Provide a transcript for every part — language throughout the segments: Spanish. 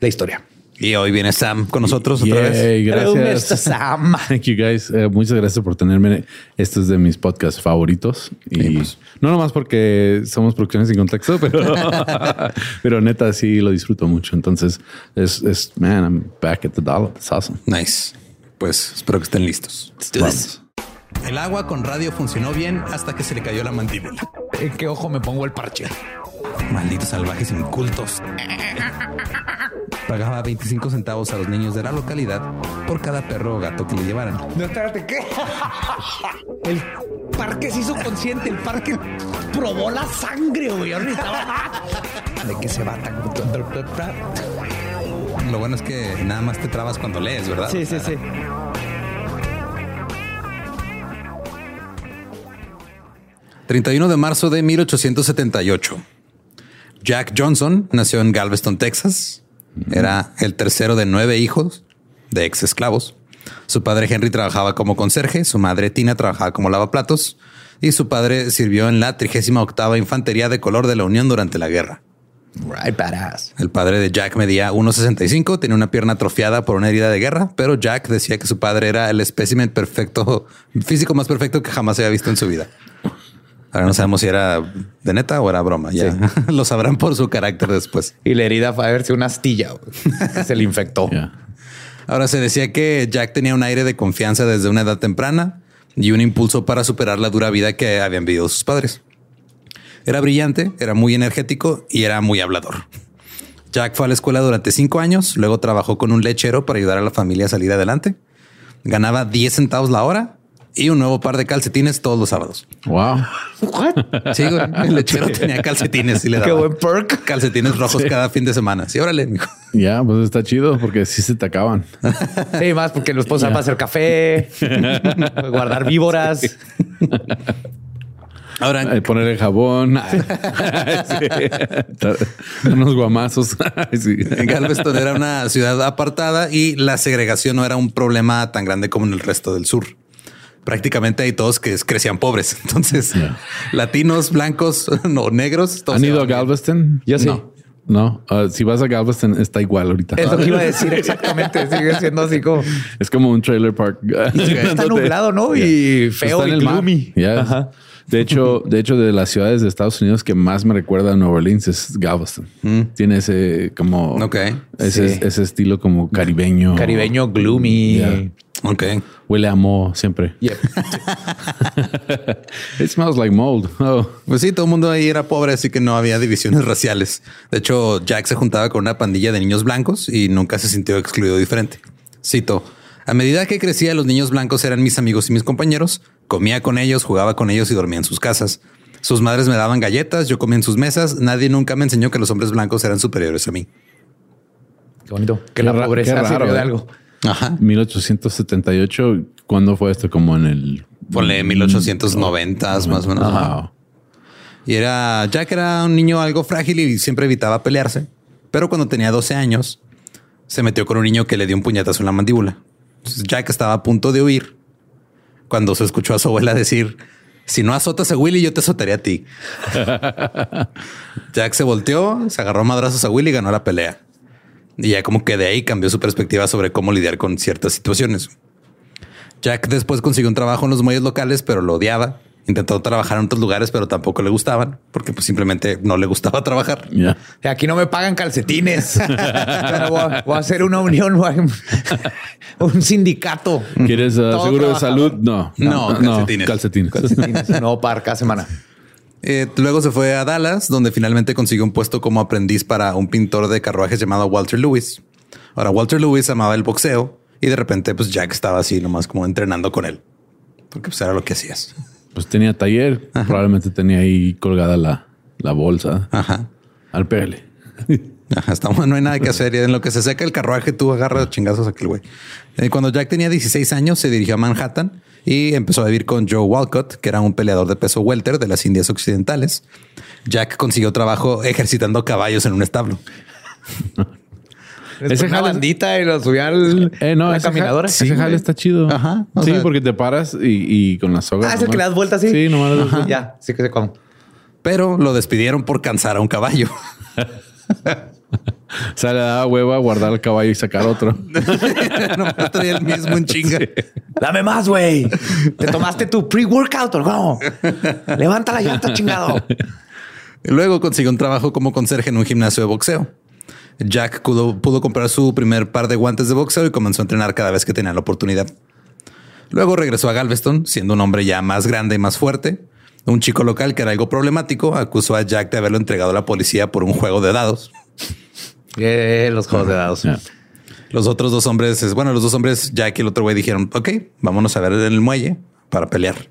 la historia. Y hoy viene Sam con nosotros otra Yay, vez. Gracias. Sam. Thank you guys. Eh, muchas gracias por tenerme. Este es de mis podcasts favoritos. Y pues. no nomás porque somos producciones sin contexto, pero, pero neta sí lo disfruto mucho. Entonces es, es, man, I'm back at the dollar. It's awesome. Nice. Pues espero que estén listos. Vamos. El agua con radio funcionó bien hasta que se le cayó la mandíbula. ¿En qué ojo me pongo el parche? Malditos salvajes incultos. Pagaba 25 centavos a los niños de la localidad por cada perro o gato que le llevaran. No, espérate, ¿qué? El parque se hizo consciente, el parque probó la sangre, güey. ¿De qué se va tan? Lo bueno es que nada más te trabas cuando lees, ¿verdad? Sí, sí, sí. – 31 de marzo de 1878. Jack Johnson nació en Galveston, Texas. Era el tercero de nueve hijos de ex esclavos. Su padre Henry trabajaba como conserje, su madre Tina trabajaba como lavaplatos y su padre sirvió en la 38 Infantería de Color de la Unión durante la guerra. Right, badass. El padre de Jack medía 1,65, tenía una pierna atrofiada por una herida de guerra, pero Jack decía que su padre era el espécimen perfecto, físico más perfecto que jamás había visto en su vida. Ahora no sabemos si era de neta o era broma. Ya lo sabrán por su carácter después. Y la herida fue a verse una astilla. Se le infectó. Yeah. Ahora se decía que Jack tenía un aire de confianza desde una edad temprana y un impulso para superar la dura vida que habían vivido sus padres. Era brillante, era muy energético y era muy hablador. Jack fue a la escuela durante cinco años, luego trabajó con un lechero para ayudar a la familia a salir adelante. Ganaba 10 centavos la hora y un nuevo par de calcetines todos los sábados. Wow. Sí, güey, el lechero tenía calcetines y le Qué daba buen perk. calcetines rojos cada fin de semana. Sí, órale, mijo. Ya, pues está chido porque sí se te acaban. Sí, más porque los puedo usar para hacer café, guardar víboras. Ahora, Eh, ponerle jabón. Sí. Unos guamazos. Sí. Galveston era una ciudad apartada y la segregación no era un problema tan grande como en el resto del sur. Prácticamente hay todos que crecían pobres. Entonces, latinos, blancos, no negros. todos ¿Han ido a. Galveston? Yo sí. No. No, Ah, si vas a Galveston está igual ahorita. Es lo que iba a decir exactamente. Sigue siendo así como. Es como un trailer park. Está nublado, ¿no? Y feo Está y en el mar. gloomy. Ya. Ajá. De hecho, de hecho, de las ciudades de Estados Unidos que más me recuerda a Nueva Orleans es Galveston. Tiene ese como ese, Sí. ese estilo como caribeño. Caribeño gloomy. Yeah. Ok. Huele a moho siempre. Yep. It smells like mold. Oh. Pues sí, todo el mundo ahí era pobre, así que no había divisiones raciales. De hecho, Jack se juntaba con una pandilla de niños blancos y nunca se sintió excluido diferente. Cito, a medida que crecía, los niños blancos eran mis amigos y mis compañeros. Comía con ellos, jugaba con ellos y dormía en sus casas. Sus madres me daban galletas, yo comía en sus mesas. Nadie nunca me enseñó que los hombres blancos eran superiores a mí. Qué bonito. Que Qué la pobreza raro, sirvió de ¿eh? algo. Ajá. 1878. ¿Cuándo fue esto? Como en el. Ponle 1890 más o menos. Y era Jack era un niño algo frágil y siempre evitaba pelearse. Pero cuando tenía 12 años, se metió con un niño que le dio un puñetazo en la mandíbula. Entonces, Jack estaba a punto de huir cuando se escuchó a su abuela decir: Si no azotas a Willy, yo te azotaré a ti. Jack se volteó, se agarró madrazos a Willy y ganó la pelea. Y ya como que de ahí cambió su perspectiva sobre cómo lidiar con ciertas situaciones. Jack después consiguió un trabajo en los muelles locales, pero lo odiaba. Intentó trabajar en otros lugares, pero tampoco le gustaban porque pues simplemente no le gustaba trabajar. Aquí no me pagan calcetines. Pero voy, a, voy a hacer una unión, voy a- un sindicato. ¿Quieres uh, seguro de salud? No. No, calcetines. calcetines. Calcetines, un nuevo par cada semana. Eh, luego se fue a Dallas, donde finalmente consiguió un puesto como aprendiz para un pintor de carruajes llamado Walter Lewis. Ahora, Walter Lewis amaba el boxeo y de repente, pues Jack estaba así nomás como entrenando con él, porque pues era lo que hacías. Pues tenía taller. Probablemente tenía ahí colgada la, la bolsa. Ajá. Al pele. Ajá, está no hay nada que hacer. Y en lo que se seca el carruaje, tú agarras chingazos a aquel güey. Eh, cuando Jack tenía 16 años, se dirigió a Manhattan y empezó a vivir con Joe Walcott, que era un peleador de peso welter de las Indias Occidentales. Jack consiguió trabajo ejercitando caballos en un establo. Ese Ese una jale- bandita y lo subí al Eh, no, la ese, caminadora. ja- ese jale está chido. Ajá, Sí, sea- porque te paras y, y con la soga. Ah, es el que le das vuelta así. Sí, nomás. vuelta. Ya, sí que sé cómo. Pero lo despidieron por cansar a un caballo. O sea, le daba hueva a guardar el caballo y sacar otro. no traía el mismo en chinga. Dame más, güey. Te tomaste tu pre-workout o no. Levanta la llanta, chingado. Y Luego consiguió un trabajo como conserje en un gimnasio de boxeo. Jack pudo, pudo comprar su primer par de guantes de boxeo y comenzó a entrenar cada vez que tenía la oportunidad. Luego regresó a Galveston, siendo un hombre ya más grande y más fuerte. Un chico local que era algo problemático acusó a Jack de haberlo entregado a la policía por un juego de dados. Eh, los juegos de dados. Ya. Los otros dos hombres, es- bueno, los dos hombres, Jack y el otro güey dijeron, ok, vámonos a ver en el muelle para pelear.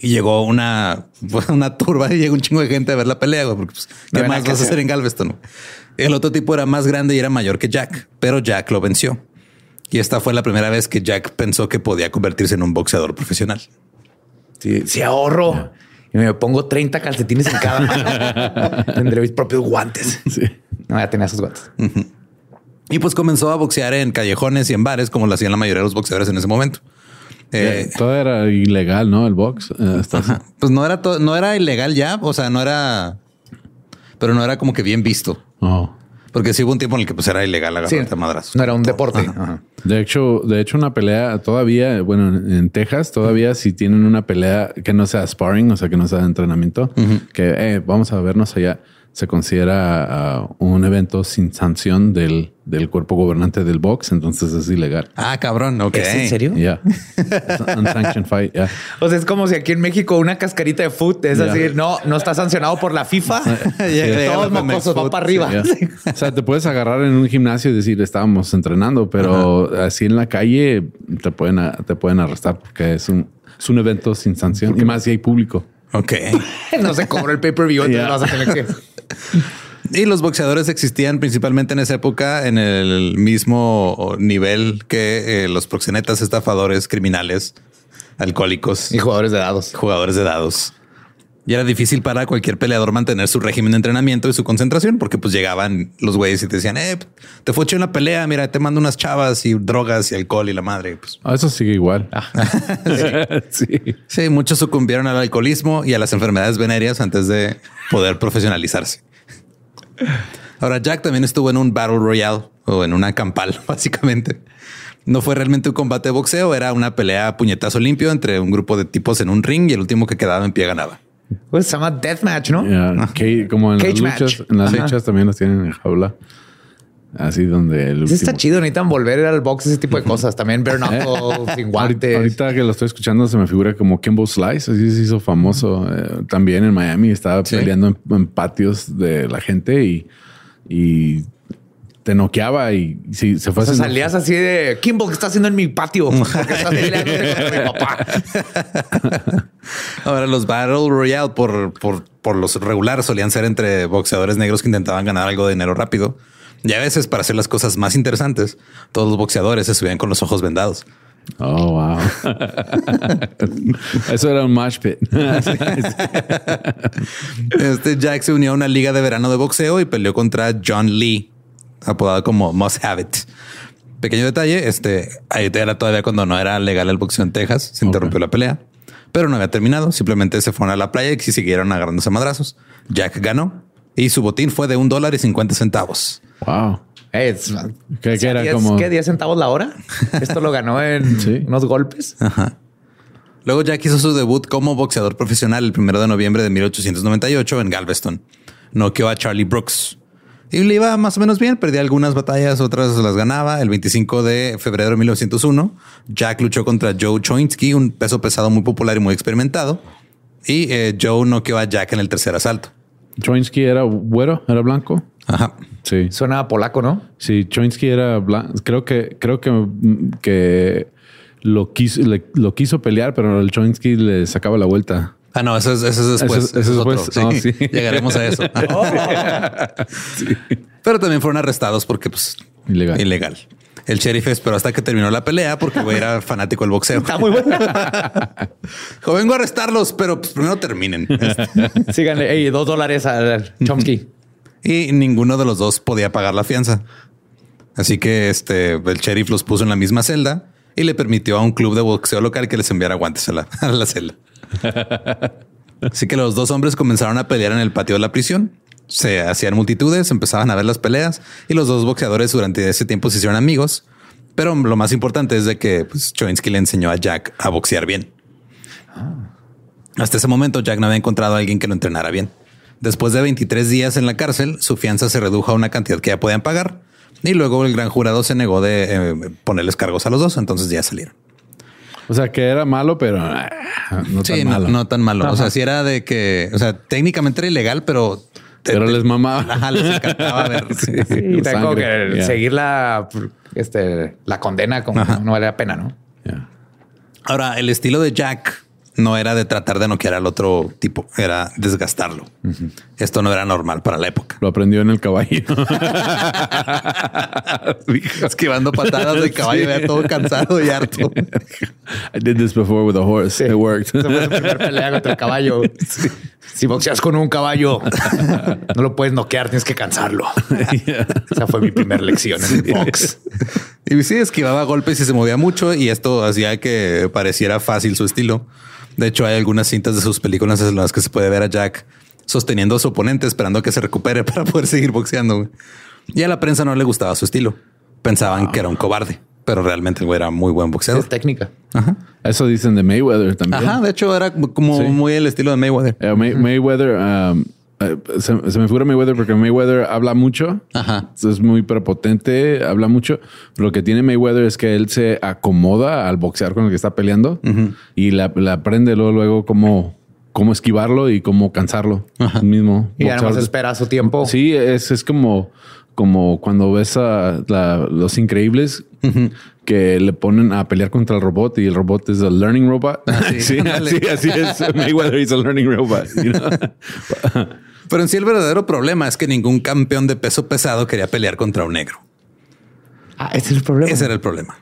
Y llegó una, una turba y llegó un chingo de gente a ver la pelea, güey, porque pues, ¿qué más vas a hacer en Galveston? El otro tipo era más grande y era mayor que Jack, pero Jack lo venció. Y esta fue la primera vez que Jack pensó que podía convertirse en un boxeador profesional. Sí, sí ahorro. Y me pongo 30 calcetines en cada mano. Tendré mis propios guantes. Sí. No, ya tenía esos guantes. Y pues comenzó a boxear en callejones y en bares, como lo hacían la mayoría de los boxeadores en ese momento. Eh, Todo era ilegal, ¿no? El box. Eh. Ajá. Pues no era todo, no era ilegal ya, o sea, no era, pero no era como que bien visto, Oh. Porque sí hubo un tiempo en el que pues era ilegal Sí, agarrarte a madrazos. no era un deporte. Ajá. De hecho, de hecho, una pelea todavía, bueno, en en Texas, todavía si tienen una pelea que no sea sparring, o sea, que no sea de entrenamiento, que eh, vamos a vernos allá, se considera ah, un evento sin sanción del, del cuerpo gobernante del box, entonces es ilegal. Ah, cabrón, ok. ¿Es en serio? Unsanctioned fight. O sea, es como si aquí en México una cascarita de foot es Ya. así, no, no está sancionado por la FIFA. Llega Todos mocosos van para arriba. O sea, te puedes agarrar en un gimnasio y decir estábamos entrenando, pero así en la calle te pueden, te pueden arrestar porque es un, es un evento sin sanción y más si hay público. Ok. no se cobró el pay-per-view, entonces Ya. vas a tener que... Y los boxeadores existían principalmente en esa época en el mismo nivel que eh, los proxenetas, estafadores, criminales, alcohólicos, Y jugadores de dados. jugadores de dados. Y era difícil para cualquier peleador mantener su régimen de entrenamiento y su concentración, porque pues llegaban los güeyes y te decían, eh, te fue en la pelea, mira, te mando unas chavas y drogas y alcohol y la madre. Pues. Ah, eso sigue igual. sí. sí. muchos sucumbieron al alcoholismo y a las enfermedades venéreas antes de poder profesionalizarse. Ahora, Jack también estuvo en un Battle Royale o en una campal, básicamente. No fue realmente un combate de boxeo, era una pelea a puñetazo limpio entre un grupo de tipos en un ring y el último que quedaba en pie ganaba. Pues se llama Deathmatch, ¿no? como en las luchas, en las luchas también los tienen en jaula. Así donde el Eso está chido. Necesitan volver al box, ese tipo de cosas. También bare knuckles, sin guantes. Ahorita que lo estoy escuchando se me figura como Kimbo Slice. Así se hizo famoso. Eh, también en Miami estaba peleando en, patios de la gente y, y te noqueaba y si se fue. O salías así de Kimbo, ¿qué está haciendo en mi patio? Mi papá. Ahora, los Battle Royale por, por, por los regulares solían ser entre boxeadores negros que intentaban ganar algo de dinero rápido. Y a veces, para hacer las cosas más interesantes, todos los boxeadores se subían con los ojos vendados. Oh, wow. Eso era un match pit. este Jack se unió a una liga de verano de boxeo y peleó contra John Lee, apodado como Must Have It. Pequeño detalle, este ahí era todavía cuando no era legal el boxeo en Texas, se interrumpió la pelea, pero no había terminado. Simplemente se fueron a la playa y siguieron agarrándose madrazos. Jack ganó y su botín fue de un dólar y 50 centavos. Wow. ¿Qué, era como? ¿Qué? ¿10 centavos la hora? Esto lo ganó en unos golpes. Luego Jack hizo su debut como boxeador profesional el primero de noviembre de 1898 en Galveston. Noqueó a Charlie Brooks. Y le iba más o menos bien, perdía algunas batallas, otras las ganaba. El 25 de febrero de 1901, Jack luchó contra Joe Choinsky, un peso pesado muy popular y muy experimentado. Y eh, Joe noqueó a Jack en el tercer asalto. Choinsky era güero, era blanco. Ajá. Sí. Suena polaco, ¿no? Sí, Choinsky era blanco. Creo que, creo que, que lo quiso, lo quiso pelear, pero el Choinsky le sacaba la vuelta. Ah, no, eso es, eso es después. Eso, es después. Otro. Sí. Llegaremos a eso. Pero también fueron arrestados porque, pues, ilegal. ilegal. El sheriff esperó hasta que terminó la pelea porque era fanático del boxeo. Está muy bueno. vengo a arrestarlos, pero pues, primero terminen. Síganle. Hey, dos dólares al Chomsky. y ninguno de los dos podía pagar la fianza. Así que este el sheriff los puso en la misma celda y le permitió a un club de boxeo local que les enviara guantes a la, a la celda. Así que los dos hombres comenzaron a pelear en el patio de la prisión. Se hacían multitudes, empezaban a ver las peleas y los dos boxeadores durante ese tiempo se hicieron amigos. Pero lo más importante es de que pues, le enseñó a Jack a boxear bien. Hasta ese momento Jack no había encontrado a alguien que lo entrenara bien. Después de 23 días en la cárcel, su fianza se redujo a una cantidad que ya podían pagar y luego el gran jurado se negó de eh, ponerles cargos a los dos, entonces ya salieron. O sea, que era malo, pero ah, no tan malo. No, tan malo. O sea, si era de que, o sea, técnicamente era ilegal, pero pero les mamaba. Ajá, les encantaba ver. sí, y tengo que seguir la, este, la condena como no vale la pena, ¿no? Ahora, el estilo de Jack no era de tratar de noquear al otro tipo, era desgastarlo. Esto no era normal para la época. Lo aprendió en el caballo. Esquivando patadas del caballo, ya todo cansado y harto. I did this before with a horse. It worked. Esa fue su primer pelea contra el caballo. Si boxeas con un caballo, no lo puedes noquear, tienes que cansarlo. Esa fue mi primera lección en el box. Y sí, esquivaba golpes y se movía mucho y esto hacía que pareciera fácil su estilo. De hecho, hay algunas cintas de sus películas en las que se puede ver a Jack sosteniendo a su oponente, esperando que se recupere para poder seguir boxeando. Y a la prensa no le gustaba su estilo. Pensaban que era un cobarde, pero realmente el güey era muy buen boxeador. Es técnica. Ajá. Eso dicen de Mayweather también. Ajá. De hecho, era como muy el estilo de Mayweather. Eh, Mayweather, um, eh, se, me figura Mayweather porque Mayweather habla mucho. Ajá. Es muy prepotente, habla mucho. Lo que tiene Mayweather es que él se acomoda al boxear con el que está peleando y le aprende luego, luego cómo, cómo esquivarlo y cómo cansarlo. Mismo. Y además espera su tiempo. Sí, es, es como, como cuando ves a los increíbles que le ponen a pelear contra el robot y el robot es el learning robot. Ah, sí, así es. Mayweather is a learning robot. Pero en sí el verdadero problema es que ningún campeón de peso pesado quería pelear contra un negro. Ah, ese es el problema. Ese era el problema.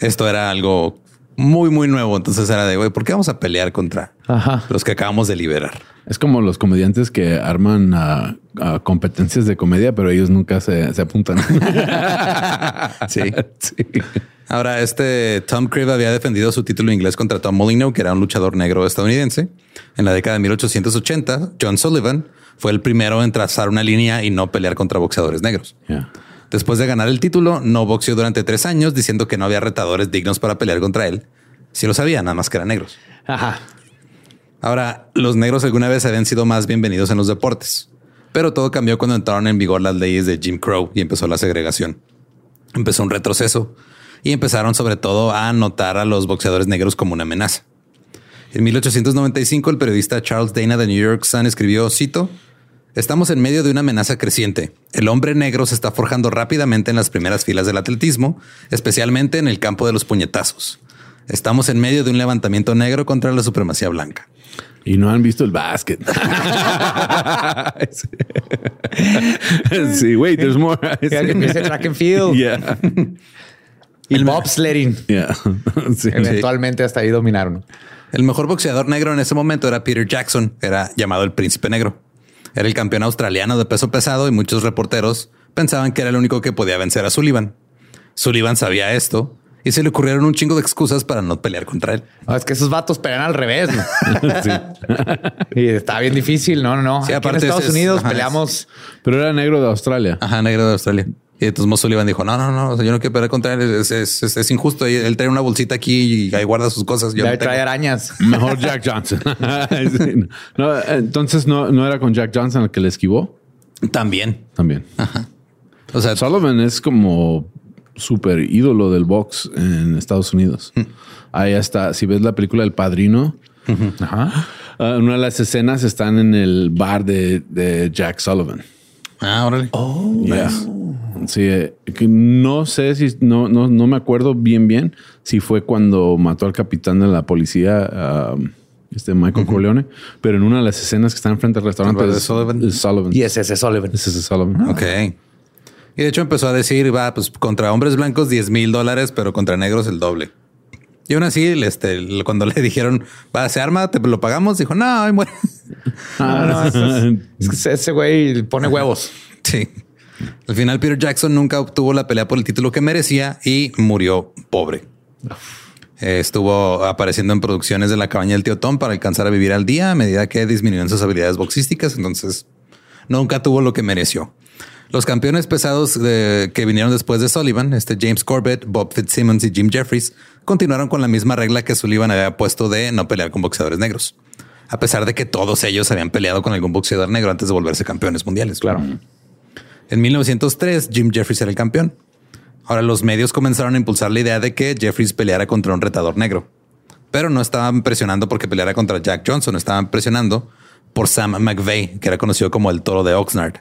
Esto era algo muy, muy nuevo. Entonces era de, güey, ¿por qué vamos a pelear contra los que acabamos de liberar? Es como los comediantes que arman a, a competencias de comedia, pero ellos nunca se, se apuntan. Sí. Ahora, este Tom Cribb había defendido su título inglés contra Tom Molyneux, que era un luchador negro estadounidense. En la década de 1880, John Sullivan fue el primero en trazar una línea y no pelear contra boxeadores negros. Yeah. Después de ganar el título, no boxeó durante tres años, diciendo que no había retadores dignos para pelear contra él. Si lo sabía, nada más que eran negros. Ajá. Ahora, los negros alguna vez habían sido más bienvenidos en los deportes, pero todo cambió cuando entraron en vigor las leyes de Jim Crow y empezó la segregación. Empezó un retroceso y empezaron sobre todo a notar a los boxeadores negros como una amenaza. En 1895, el periodista Charles Dana de New York Sun escribió, cito, Estamos en medio de una amenaza creciente. El hombre negro se está forjando rápidamente en las primeras filas del atletismo, especialmente en el campo de los puñetazos. Estamos en medio de un levantamiento negro contra la supremacía blanca. Y no han visto el básquet. sí, wait, there's more. Empiece track and field Yeah. y el bobsledding. Yeah. Sí. Eventualmente hasta ahí dominaron. El mejor boxeador negro en ese momento era Peter Jackson, era llamado el Príncipe Negro. Era el campeón australiano de peso pesado y muchos reporteros pensaban que era el único que podía vencer a Sullivan. Sullivan sabía esto y se le ocurrieron un chingo de excusas para no pelear contra él. No, es que esos vatos pelean al revés. ¿no? y está bien difícil. No, no, no. Sí, Aquí aparte en Estados es- es- Unidos ajá, peleamos. Pero era negro de Australia. Ajá, negro de Australia. Y entonces Mo Sullivan dijo, no, no, no, yo no quiero pelear contra él, es, es- es- es injusto. Y Él trae una bolsita aquí y ahí guarda sus cosas. Yo Ya no trae tengo". arañas. Mejor Jack Johnson. Sí. No, entonces no, no era con Jack Johnson el que le esquivó También. también. O sea, Sullivan es como súper ídolo del box en Estados Unidos. Ahí está. Si ves la película El Padrino, Ajá. ah, una de las escenas están en el bar de, de Jack Sullivan. ah, órale. Yeah. Sí, eh, que no sé si no, no, no me acuerdo bien bien si fue cuando mató al capitán de la policía, um, este Michael Corleone, pero en una de las escenas que están frente al restaurante ¿El de es- Sullivan? es Sullivan. Y es ese Sullivan. Es ese Sullivan. Ok. Y de hecho empezó a decir, va, pues contra hombres blancos 10 mil dólares, pero contra negros el doble. Y aún así, este, cuando le dijeron, va, se arma, te lo pagamos, dijo, no, ay, muere. No, es que ese güey pone huevos. Sí. Al final, Peter Jackson nunca obtuvo la pelea por el título que merecía y murió pobre. Eh, Estuvo apareciendo en producciones de la cabaña del tío Tom para alcanzar a vivir al día a medida que disminuían sus habilidades boxísticas. Entonces, nunca tuvo lo que mereció. Los campeones pesados de- que vinieron después de Sullivan, este James Corbett, Bob Fitzsimmons y Jim Jeffries, continuaron con la misma regla que Sullivan había puesto de no pelear con boxeadores negros. A pesar de que todos ellos habían peleado con algún boxeador negro antes de volverse campeones mundiales. Claro. En 1903, Jim Jeffries era el campeón. Ahora los medios comenzaron a impulsar la idea de que Jeffries peleara contra un retador negro. Pero no estaban presionando porque peleara contra Jack Johnson, estaban presionando por Sam McVeigh, que era conocido como el toro de Oxnard.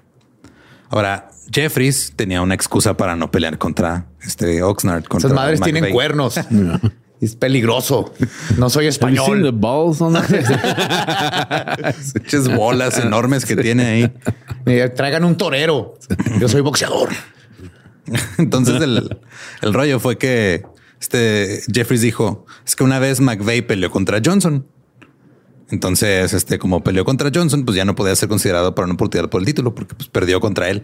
Ahora, Jeffries tenía una excusa para no pelear contra este Oxnard. Contra Esas madres tienen cuernos. Es peligroso. No soy the español. balls on that? Eches bolas enormes que tiene ahí. Traigan un torero. Yo soy boxeador. Entonces el, el rollo fue que este Jeffries dijo es que una vez McVeigh peleó contra Johnson. Entonces, este, como peleó contra Johnson, pues ya no podía ser considerado para una oportunidad por el título porque pues, perdió contra él.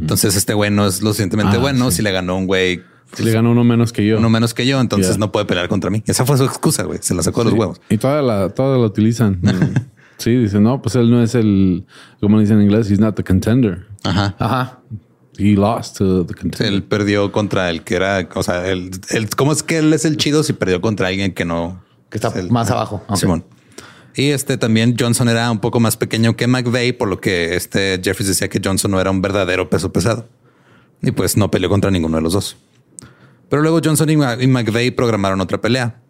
Entonces, este güey no es lo suficientemente Ah, bueno. sí. Si le ganó un güey Si le ganó uno menos que yo. uno menos que yo, entonces Yeah. no puede pelear contra mí. Esa fue su excusa, güey. Se la sacó de los huevos. Y toda la, toda la utilizan. sí, dicen, no, pues él no es el, como dicen en inglés, he's not the contender. Ajá. Ajá. He lost to the contender. Él perdió contra el que era, o sea, el, el- ¿cómo es que él es el chido si perdió contra alguien que no Que está es el- más abajo. Simón. Y este también Johnson era un poco más pequeño que McVeigh, por lo que este Jeffries decía que Johnson no era un verdadero peso pesado. Y pues no peleó contra ninguno de los dos. Pero luego Johnson y McVeigh programaron otra pelea.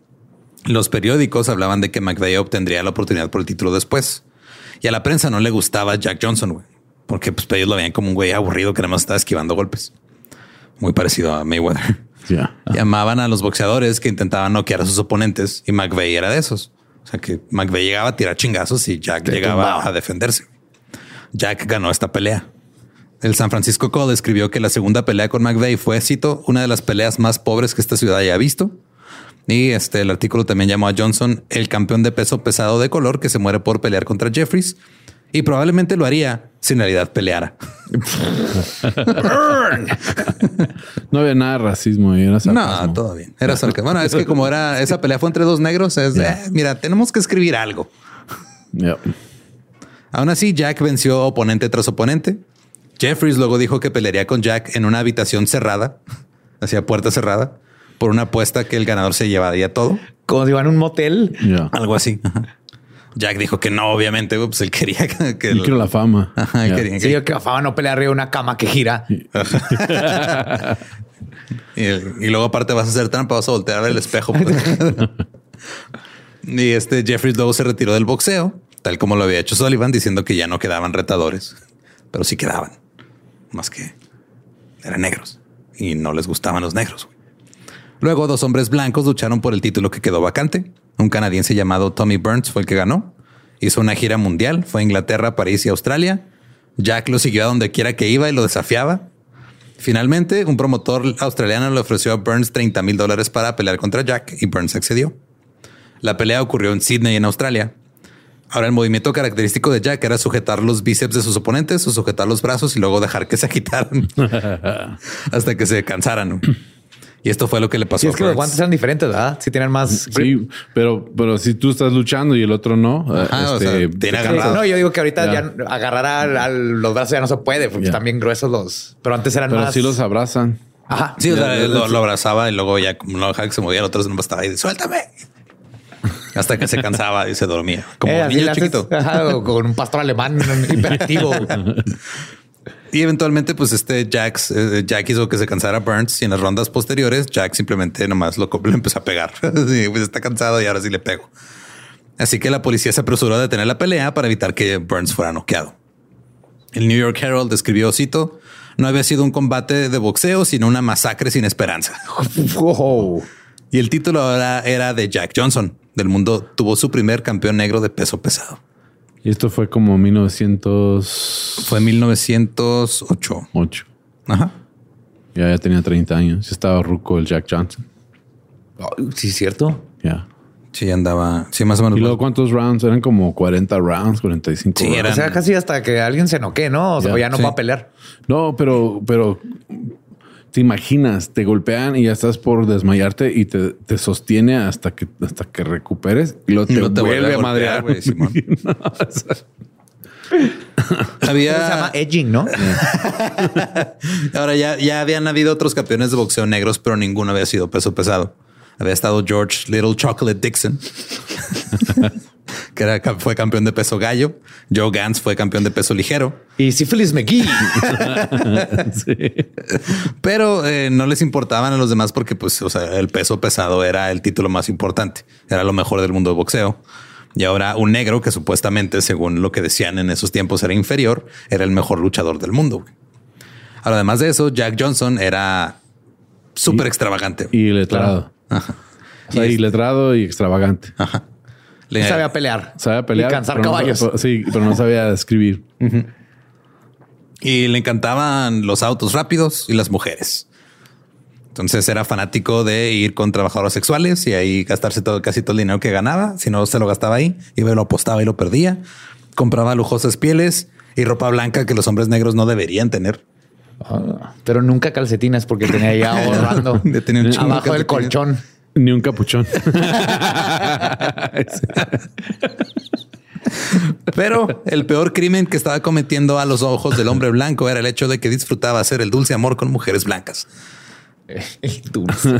Los periódicos hablaban de que McVeigh obtendría la oportunidad por el título después. Y a la prensa no le gustaba Jack Johnson, güey. Porque pues ellos lo veían como un güey aburrido que nada más estaba esquivando golpes. Muy parecido a Mayweather. Yeah. Llamaban a los boxeadores que intentaban noquear a sus oponentes y McVeigh era de esos. O sea que McVeigh llegaba a tirar chingazos y Jack Te llegaba tumbaba. a defenderse. Jack ganó esta pelea. El San Francisco Code escribió que la segunda pelea con McVeigh fue, cito, una de las peleas más pobres que esta ciudad haya visto. Y este, el artículo también llamó a Johnson el campeón de peso pesado de color que se muere por pelear contra Jeffries. Y probablemente lo haría si en realidad peleara. No había nada de racismo. y Era sarcasmo. No, todo bien. Era sarcasmo. Bueno, es que como era esa pelea fue entre dos negros, es de, "Eh, mira, tenemos que escribir algo. Yep. Aún así, Jack venció oponente tras oponente. Jeffries luego dijo que pelearía con Jack en una habitación cerrada, hacia puerta cerrada, por una apuesta que el ganador se llevaría todo. Como si iban a un motel. Algo así. Ajá. Jack dijo que no, obviamente, pues él quería que... quiero la fama. Ajá, Ya. quería que- Sí, que Fama no pelea arriba de una cama que gira. Y, y luego aparte vas a hacer trampa, vas a voltear el espejo. pues. y este Jeffries luego se retiró del boxeo, tal como lo había hecho Sullivan, diciendo que ya no quedaban retadores, pero sí quedaban. Más que eran negros y no les gustaban los negros. Luego dos hombres blancos lucharon por el título que quedó vacante. Un canadiense llamado Tommy Burns fue el que ganó. Hizo una gira mundial, fue a Inglaterra, París y Australia. Jack lo siguió a donde quiera que iba y lo desafiaba. Finalmente, un promotor australiano le ofreció a Burns 30 mil dólares para pelear contra Jack y Burns accedió. La pelea ocurrió en Sydney, en Australia. Ahora, el movimiento característico de Jack era sujetar los bíceps de sus oponentes o sujetar los brazos y luego dejar que se quitaran hasta que se cansaran. Y esto fue lo que le pasó Sí, a es que los guantes eran diferentes, ¿verdad? Si tienen más. Sí, pero, pero si tú estás luchando y el otro no, o sea, tiene Sí, agarrado. no, yo digo que ahorita Ya. ya, agarrar a, a los brazos ya no se puede porque Ya. están bien gruesos los. Pero antes eran pero más. sí los abrazan. Ajá. Sí, o sea, Ya, ya, lo, abrazaba y luego ya como no dejaba que se movía, el otro no estaba ahí de suéltame. Hasta que se cansaba y se dormía. Como Eh, un niño haces- chiquito. ajá, con un pastor alemán hiperactivo. Y eventualmente, pues este Jax, eh, Jack hizo que se cansara Burns y en las rondas posteriores, Jack simplemente nomás lo, le empezó a pegar. sí, pues está cansado y ahora sí le pego. Así que la policía se apresuró a detener la pelea para evitar que Burns fuera noqueado. El New York Herald describió, cito, no había sido un combate de boxeo, sino una masacre sin esperanza. Wow. Y el título ahora era de Jack Johnson. Del mundo tuvo su primer campeón negro de peso pesado. Y esto fue como 1908. Fue en 1908. Ajá. Ya, ya tenía 30 años. Ya estaba ruco el Jack Johnson. Ay, Sí, es cierto. Ya. Sí, andaba. Sí, más o menos. Y luego, ¿cuántos rounds? Eran como 40 rounds, 45 Sí, rounds. eran- O sea, casi hasta que alguien se noquee, ¿no? O sea, Ya, o ya no sí. va a pelear. No, pero, pero te imaginas, te golpean y ya estás por desmayarte y te, te sostiene hasta que, hasta que recuperes y luego te, Y luego te vuelve, vuelve a madrear. Simón. No, o sea, Había. Se llama edging, ¿no? Ahora ya, ya habían habido otros campeones de boxeo negros, pero ninguno había sido peso pesado. Había estado George Little Chocolate Dixon, que era, fue campeón de peso gallo. Joe Gans fue campeón de peso ligero, Y Syphilis McGee. pero eh, no les importaban a los demás porque, pues, o sea, el peso pesado era el título más importante, era lo mejor del mundo de boxeo. Y ahora un negro que supuestamente, según lo que decían en esos tiempos, era inferior, era el mejor luchador del mundo. Ahora, además de eso, Jack Johnson era súper extravagante. y letrado. O sea, y letrado y extravagante. Le- Sabía pelear. Sabía pelear. Y cansar no- caballos. sí, pero no sabía escribir. y le encantaban los autos rápidos y las mujeres. Entonces era fanático de ir con trabajadores sexuales y ahí gastarse todo, casi todo el dinero que ganaba. Si no, se lo gastaba ahí, iba y lo apostaba y lo perdía. Compraba lujosas pieles y ropa blanca que los hombres negros no deberían tener. Ah, Pero nunca calcetines porque tenía ahí ahorrando. Tenía un abajo del colchón. Ni un capuchón. Pero el peor crimen que estaba cometiendo a los ojos del hombre blanco era el hecho de que disfrutaba hacer el dulce amor con mujeres blancas. El dulce.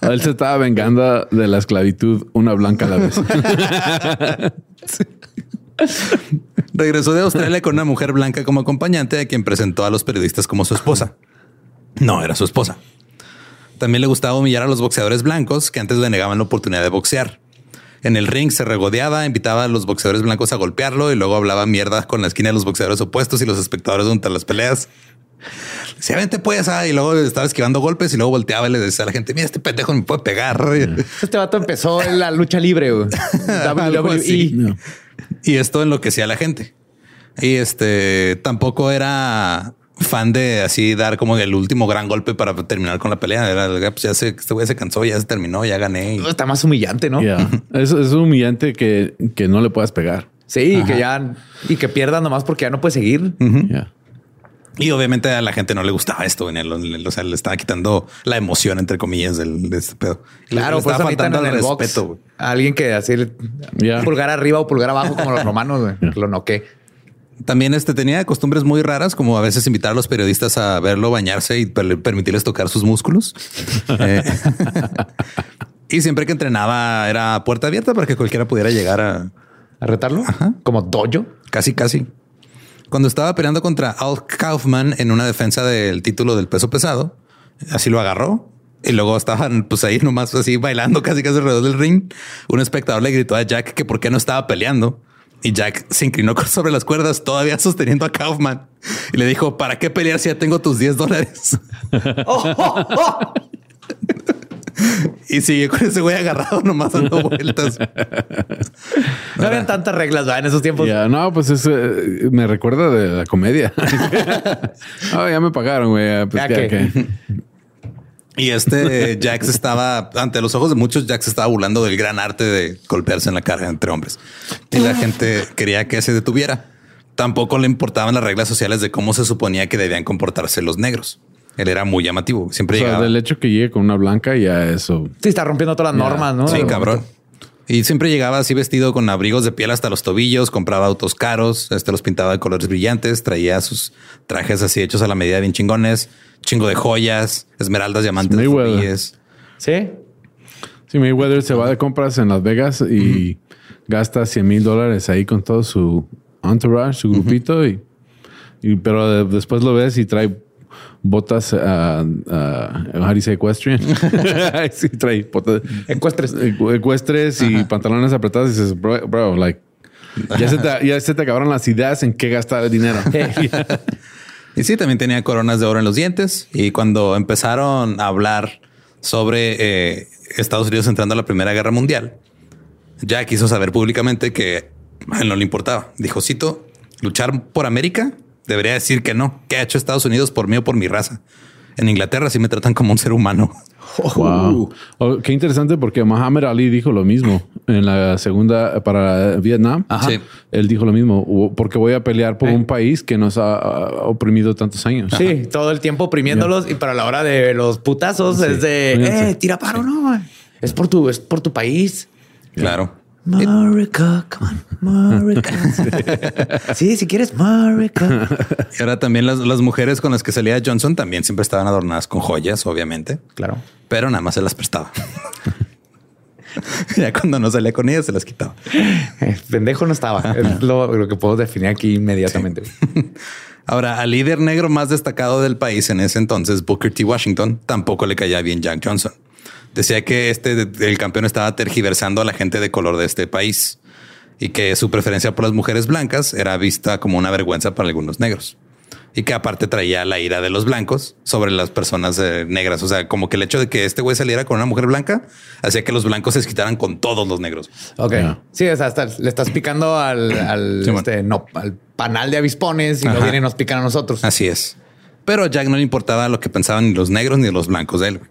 Él se estaba vengando de la esclavitud una blanca a la vez. Regresó de Australia con una mujer blanca como acompañante, a quien presentó a los periodistas como su esposa. No era su esposa. También le gustaba humillar a los boxeadores blancos que antes le negaban la oportunidad de boxear. En el ring se regodeaba, invitaba a los boxeadores blancos a golpearlo y luego hablaba mierda con la esquina de los boxeadores opuestos y los espectadores durante las peleas. Decía, vente pues, ah", y luego estaba esquivando golpes y luego volteaba y le decía a la gente, mira, este pendejo me puede pegar. Este vato empezó en la lucha libre. güey. Algo así. WWE. No. Y esto enloquecía a la gente. Y este tampoco era fan de así dar como el último gran golpe para terminar con la pelea. Era, pues ya se, este güey se cansó, ya se terminó, ya gané. y- Está más humillante, ¿no? Yeah. es, es humillante que, que no le puedas pegar. Sí, que ya y que pierdan nomás porque ya no puede seguir. Yeah. Y obviamente a la gente no le gustaba esto. venía, O sea, le estaba quitando la emoción, entre comillas, del, de este pedo. Claro, le por eso estaba faltando en el box respeto. a alguien que Ya. pulgar arriba o pulgar abajo como los romanos, Lo noqué. También este tenía costumbres muy raras, como a veces invitar a los periodistas a verlo bañarse y per- permitirles tocar sus músculos. Eh, y siempre que entrenaba era puerta abierta para que cualquiera pudiera llegar a ¿A retarlo? Como dojo. casi, casi. Cuando estaba peleando contra Al Kaufman en una defensa del título del peso pesado, así lo agarró y luego estaban pues ahí nomás así bailando casi casi alrededor del ring. Un espectador le gritó a Jack que por qué no estaba peleando y Jack se inclinó sobre las cuerdas todavía sosteniendo a Kaufman y le dijo para qué pelear si ya tengo tus 10 dólares. y siguió con ese güey agarrado nomás dando vueltas. No habían tantas reglas ¿verdad? en esos tiempos. Ya, no, pues es, eh, me recuerda de la comedia. Ah, ya me pagaron, güey. Pues, Ya ¿qué- que-? Y este Jax estaba ante los ojos de muchos. Jax estaba burlando del gran arte de golpearse en la cara entre hombres y la gente quería que se detuviera. Tampoco le importaban las reglas sociales de cómo se suponía que debían comportarse los negros. Él era muy llamativo. Siempre O sea, llegaba. del hecho que llegue con una blanca, ya eso. Sí, está rompiendo todas las Ya. normas, ¿no? Sí, De cabrón. Y siempre llegaba así vestido con abrigos de piel hasta los tobillos, compraba autos caros, este los pintaba de colores brillantes, traía sus trajes así hechos a la medida bien chingones, chingo de joyas, esmeraldas, diamantes. Sí. Si Mayweather se va de compras en Las Vegas y gasta 100 mil dólares ahí con todo su entourage, su grupito, y, y- pero de- después lo ves y trae botas a how do you say equestrian? sí, trae botas Encuestres. ecu- ecuestres y pantalones apretados y dices, bro, bro, like, ya se, te, ya se te acabaron las ideas en qué gastar el dinero. Y sí, también tenía coronas de oro en los dientes. Y cuando empezaron a hablar sobre eh, Estados Unidos entrando a la Primera Guerra Mundial, ya quiso saber públicamente que a él no le importaba. Dijo, cito, luchar por América debería decir que no. ¿Qué ha hecho Estados Unidos por mí o por mi raza? En Inglaterra sí me tratan como un ser humano. Wow. Oh, qué interesante porque Muhammad Ali dijo lo mismo en la segunda para Vietnam. Ajá. Sí. Él dijo lo mismo "O- porque voy a pelear por un país que nos ha, oprimido tantos años. Sí, todo el tiempo oprimiéndolos y para la hora de los putazos es de eh, tira paro, no. Es por tu, es por tu país. Claro. America, come on, sí, si quieres, America. Y ahora también las, las mujeres con las que salía Johnson también siempre estaban adornadas con joyas, obviamente, Claro. pero nada más se las prestaba. ya cuando no salía con ellas se las quitaba. Eh, Pendejo no estaba. Es lo, lo que puedo definir aquí inmediatamente. Ahora, al líder negro más destacado del país en ese entonces, Booker T. Washington, tampoco le caía bien Jack Johnson. Decía que este el campeón estaba tergiversando a la gente de color de este país y que su preferencia por las mujeres blancas era vista como una vergüenza para algunos negros y que aparte traía la ira de los blancos sobre las personas eh, negras. O sea, como que el hecho de que este güey saliera con una mujer blanca hacía que los blancos se desquitaran con todos los negros. Ok. Sí, o sea, hasta le estás picando al, al, Sí, bueno. este, no, al panal de avispones y Ajá. no vienen y nos pican a nosotros. Así es. Pero a Jack no le importaba lo que pensaban ni los negros ni los blancos de él. güey.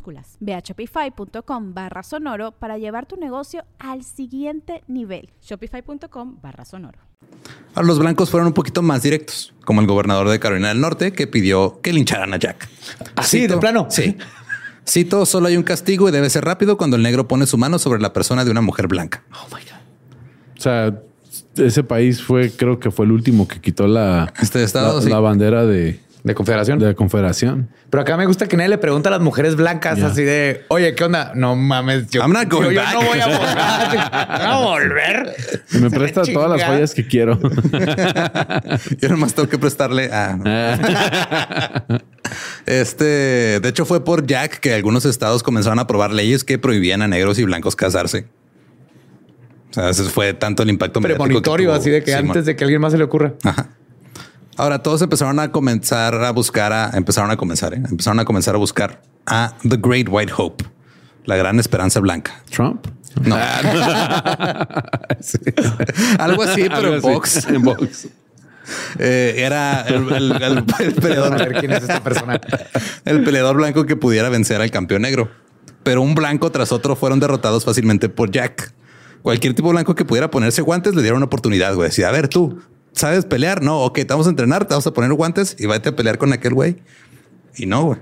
Ve a shopify.com barra sonoro para llevar tu negocio al siguiente nivel. Shopify.com barra sonoro. Ahora, los blancos fueron un poquito más directos, como el gobernador de Carolina del Norte, que pidió que lincharan a Jack. ¿Así, Cito- de plano? Sí. Cito, solo hay un castigo y debe ser rápido cuando el negro pone su mano sobre la persona de una mujer blanca. O sea, ese país fue, creo que fue el último que quitó la, Este estado, la, sí. la bandera de, De confederación. de confederación. Pero acá me gusta que nadie le pregunta a las mujeres blancas así de, oye, ¿qué onda? No mames, yo, I'm not going yo- yo back. no voy a volver. no voy a volver. Me presta todas las joyas que quiero. Yo nomás tengo que prestarle a. Este, de hecho, fue por Jack que algunos estados comenzaron a aprobar leyes que prohibían a negros y blancos casarse. O sea, ese fue tanto el impacto mediático que Premonitorio, tuvo. así de que antes de que a alguien más se le ocurra. Ahora todos empezaron a comenzar a buscar a empezaron a comenzar, ¿eh? empezaron a comenzar a buscar a The Great White Hope, la gran esperanza blanca. Trump. No, algo así, pero Algo en así. box. En box. Eh, era el, el- el- el A peleador, ver quién es esta persona. el peleador blanco que pudiera vencer al campeón negro. Pero un blanco tras otro fueron derrotados fácilmente por Jack. Cualquier tipo blanco que pudiera ponerse guantes le dieron una oportunidad, güey. Decía, a ver, tú, ¿sabes pelear? No, ok, te vamos a entrenar, te vamos a poner guantes y vete a pelear con aquel güey. Y no.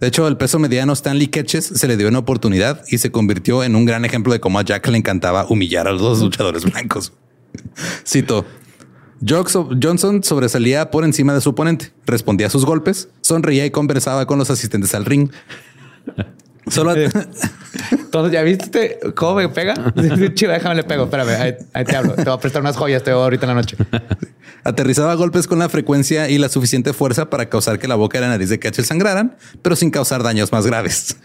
De hecho, el peso mediano Stanley Ketches se le dio una oportunidad y se convirtió en un gran ejemplo de cómo a Jack le encantaba humillar a los dos luchadores blancos. Cito. Johnson sobresalía por encima de su oponente, respondía a sus golpes, sonreía y conversaba con los asistentes al ring. Solo Entonces, ¿ya viste cómo me pega? Chiva, déjame le pego. Espérame, ahí, ahí te hablo. Te voy a prestar unas joyas, te voy ahorita en la noche. aterrizaba golpes con la frecuencia y la suficiente fuerza para causar que la boca y la nariz de Ketchel sangraran, pero sin causar daños más graves.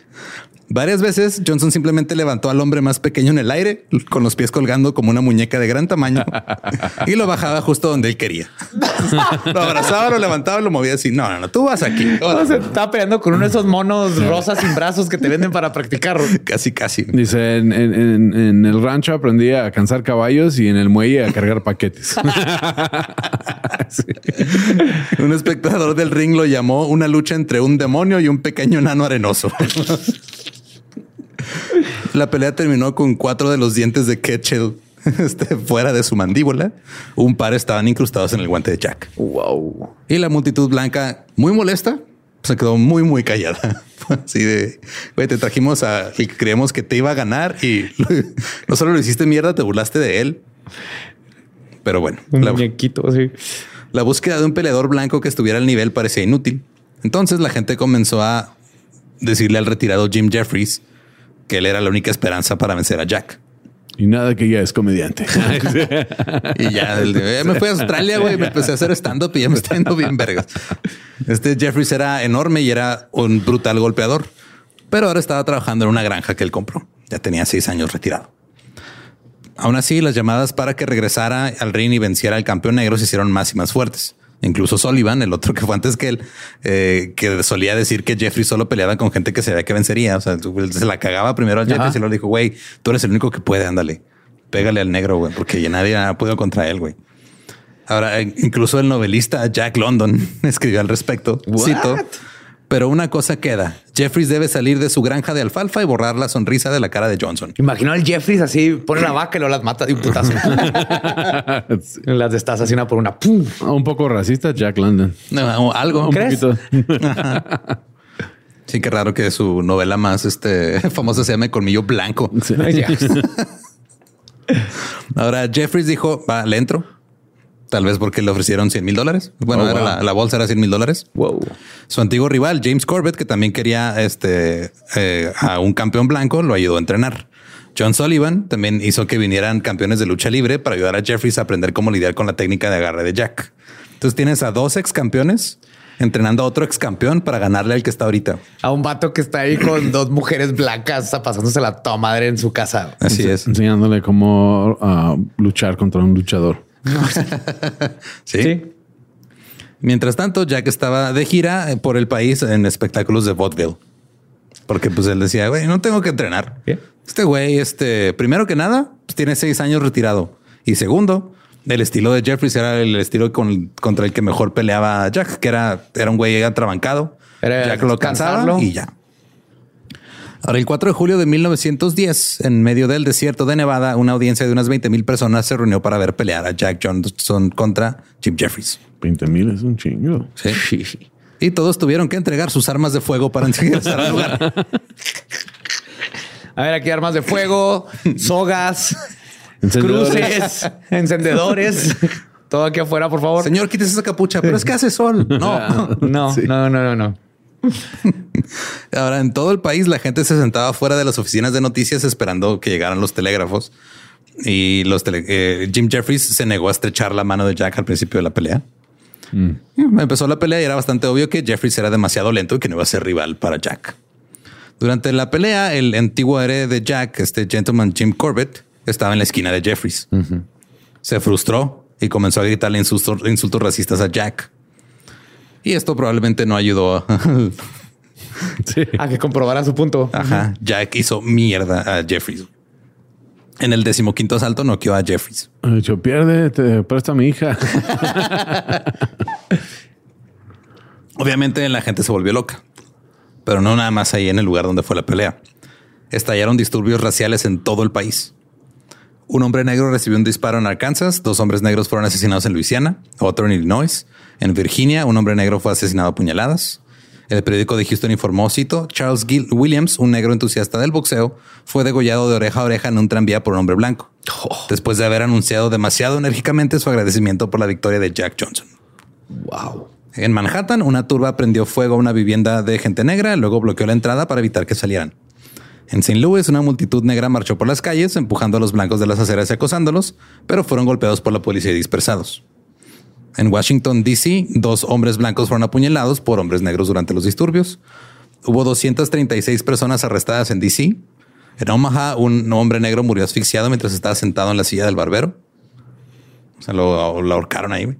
Varias veces Johnson simplemente levantó al hombre más pequeño en el aire, con los pies colgando como una muñeca de gran tamaño, y lo bajaba justo donde él quería. Lo abrazaba, lo levantaba, lo movía así. No, no, no, tú vas aquí. O sea, estaba peleando con uno de esos monos rosas sin brazos que te venden para practicar. Casi, casi. Dice, en, en- en- en el rancho aprendí a cansar caballos y en el muelle a cargar paquetes. Un espectador del ring lo llamó una lucha entre un demonio y un pequeño enano arenoso. La pelea terminó con cuatro de los dientes de Ketchel este, fuera de su mandíbula. Un par estaban incrustados en el guante de Jack. Wow. Y la multitud blanca, muy molesta, se quedó muy, muy callada. Así de, güey, te trajimos a que creíamos que te iba a ganar y no solo lo hiciste mierda, te burlaste de él. Pero bueno, Un la- muñequito así. la búsqueda de un peleador blanco que estuviera al nivel parecía inútil. Entonces la gente comenzó a decirle al retirado Jim Jeffries que él era la única esperanza para vencer a Jack. y nada que ya es comediante. Y ya "Eh, me fui a Australia, güey, me empecé a hacer stand-up y ya me está yendo bien vergas. Este Jeffries era enorme y era un brutal golpeador, pero ahora estaba trabajando en una granja que él compró. Ya tenía seis años retirado. Aún así, las llamadas para que regresara al ring y venciera al campeón negro se hicieron más y más fuertes. Incluso Sullivan, el otro que fue antes que él, eh, que solía decir que Jeffrey solo peleaba con gente que se veía que vencería. O sea, él se la cagaba primero a Jeffrey y luego dijo, güey, tú eres el único que puede, ándale. Pégale al negro, güey, porque ya nadie ha podido contra él, güey. Ahora, eh, incluso el novelista Jack London escribió al respecto. Cito, pero una cosa queda. Jeffries debe salir de su granja de alfalfa y borrar la sonrisa de la cara de Johnson. Imagino al Jeffries así, pone la vaca y luego las mata de un putazo. las destaza así una por una. ¡Pum! Un poco racista, Jack London. No, algo. Un ¿Crees? poquito. Sí, qué raro que su novela más este, famosa se llame Colmillo Blanco. Ahora Jeffries dijo, va, le entro. Tal vez porque le ofrecieron 100 mil dólares. Bueno, Oh, wow. la, la bolsa era 100 mil dólares. Wow. Su antiguo rival, James Corbett, que también quería este, eh, a un campeón blanco, lo ayudó a entrenar. John Sullivan también hizo que vinieran campeones de lucha libre para ayudar a Jeffries a aprender cómo lidiar con la técnica de agarre de Jack. Entonces tienes a dos ex campeones entrenando a otro ex campeón para ganarle al que está ahorita. A un vato que está ahí con dos mujeres blancas pasándose la toda madre en su casa. Así es. Enseñándole cómo ah, luchar contra un luchador. ¿Sí? Mientras tanto, Jack estaba de gira eh, por el país en espectáculos de vaudeville. Porque pues él decía, güey, no tengo que entrenar. ¿Qué? Este güey, este, primero que nada, pues, tiene seis años retirado. Y segundo, el estilo de Jeffries era el estilo con- contra el que mejor peleaba Jack, que era, era un güey atrabancado. Era Jack lo cansaba y ya. Ahora, el 4 de julio de 1910, en medio del desierto de Nevada, una audiencia de unas 20 mil personas se reunió para ver pelear a Jack Johnson contra Jim Jeffries. 20 mil es un chingo. Sí. Y todos tuvieron que entregar sus armas de fuego para ingresar al lugar. A ver, aquí armas de fuego, sogas, Encendedores. cruces, encendedores. Todo aquí afuera, por favor. Señor, quítese esa capucha, pero es que hace sol. No. No, Sí. no, no, no, no. Ahora, en todo el país, la gente se sentaba fuera de las oficinas de noticias esperando que llegaran los telégrafos. Y los tele- eh, Jim Jeffries se negó a estrechar la mano de Jack al principio de la pelea. Mm, Empezó la pelea y era bastante obvio que Jeffries era demasiado lento y que no iba a ser rival para Jack. Durante la pelea, el antiguo héroe de Jack, este gentleman Jim Corbett, estaba en la esquina de Jeffries. Se frustró y comenzó a gritarle insultos, insultos racistas a Jack. Y esto probablemente no ayudó a, Sí. A que comprobara su punto. Ajá. Jack hizo mierda a Jeffries. En el decimoquinto asalto noqueó a Jeffries. Dicho, pierde, te presta a mi hija. Obviamente la gente se volvió loca, pero no nada más ahí en el lugar donde fue la pelea. Estallaron disturbios raciales en todo el país. Un hombre negro recibió un disparo en Arkansas, dos hombres negros fueron asesinados en Luisiana, otro en Illinois. En Virginia, un hombre negro fue asesinado a puñaladas. El periódico de Houston informó, cito, Charles Gill Williams, un negro entusiasta del boxeo, fue degollado de oreja a oreja en un tranvía por un hombre blanco, después de haber anunciado demasiado enérgicamente su agradecimiento por la victoria de Jack Johnson. Wow. En Manhattan, una turba prendió fuego a una vivienda de gente negra, luego bloqueó la entrada para evitar que salieran. En St. Louis, una multitud negra marchó por las calles, empujando a los blancos de las aceras y acosándolos, pero fueron golpeados por la policía y dispersados. En Washington, D.C., dos hombres blancos fueron apuñalados por hombres negros durante los disturbios. Hubo 236 personas arrestadas en D.C. En Omaha, un hombre negro murió asfixiado mientras estaba sentado en la silla del barbero. O sea, lo, lo ahorcaron ahí.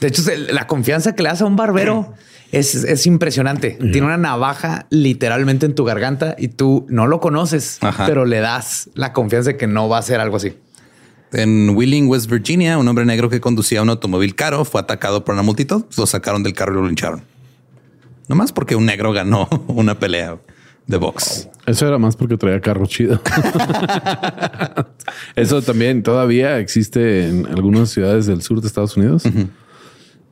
De hecho, la confianza que le das a un barbero es, es impresionante. Tiene una navaja literalmente en tu garganta y tú no lo conoces, Ajá. pero le das la confianza de que no va a ser algo así. En Wheeling, West Virginia, un hombre negro que conducía un automóvil caro fue atacado por una multitud. Lo sacaron del carro y lo lincharon. Nomás porque un negro ganó una pelea de box. Eso era más porque traía carro chido. Eso también todavía existe en algunas ciudades del sur de Estados Unidos.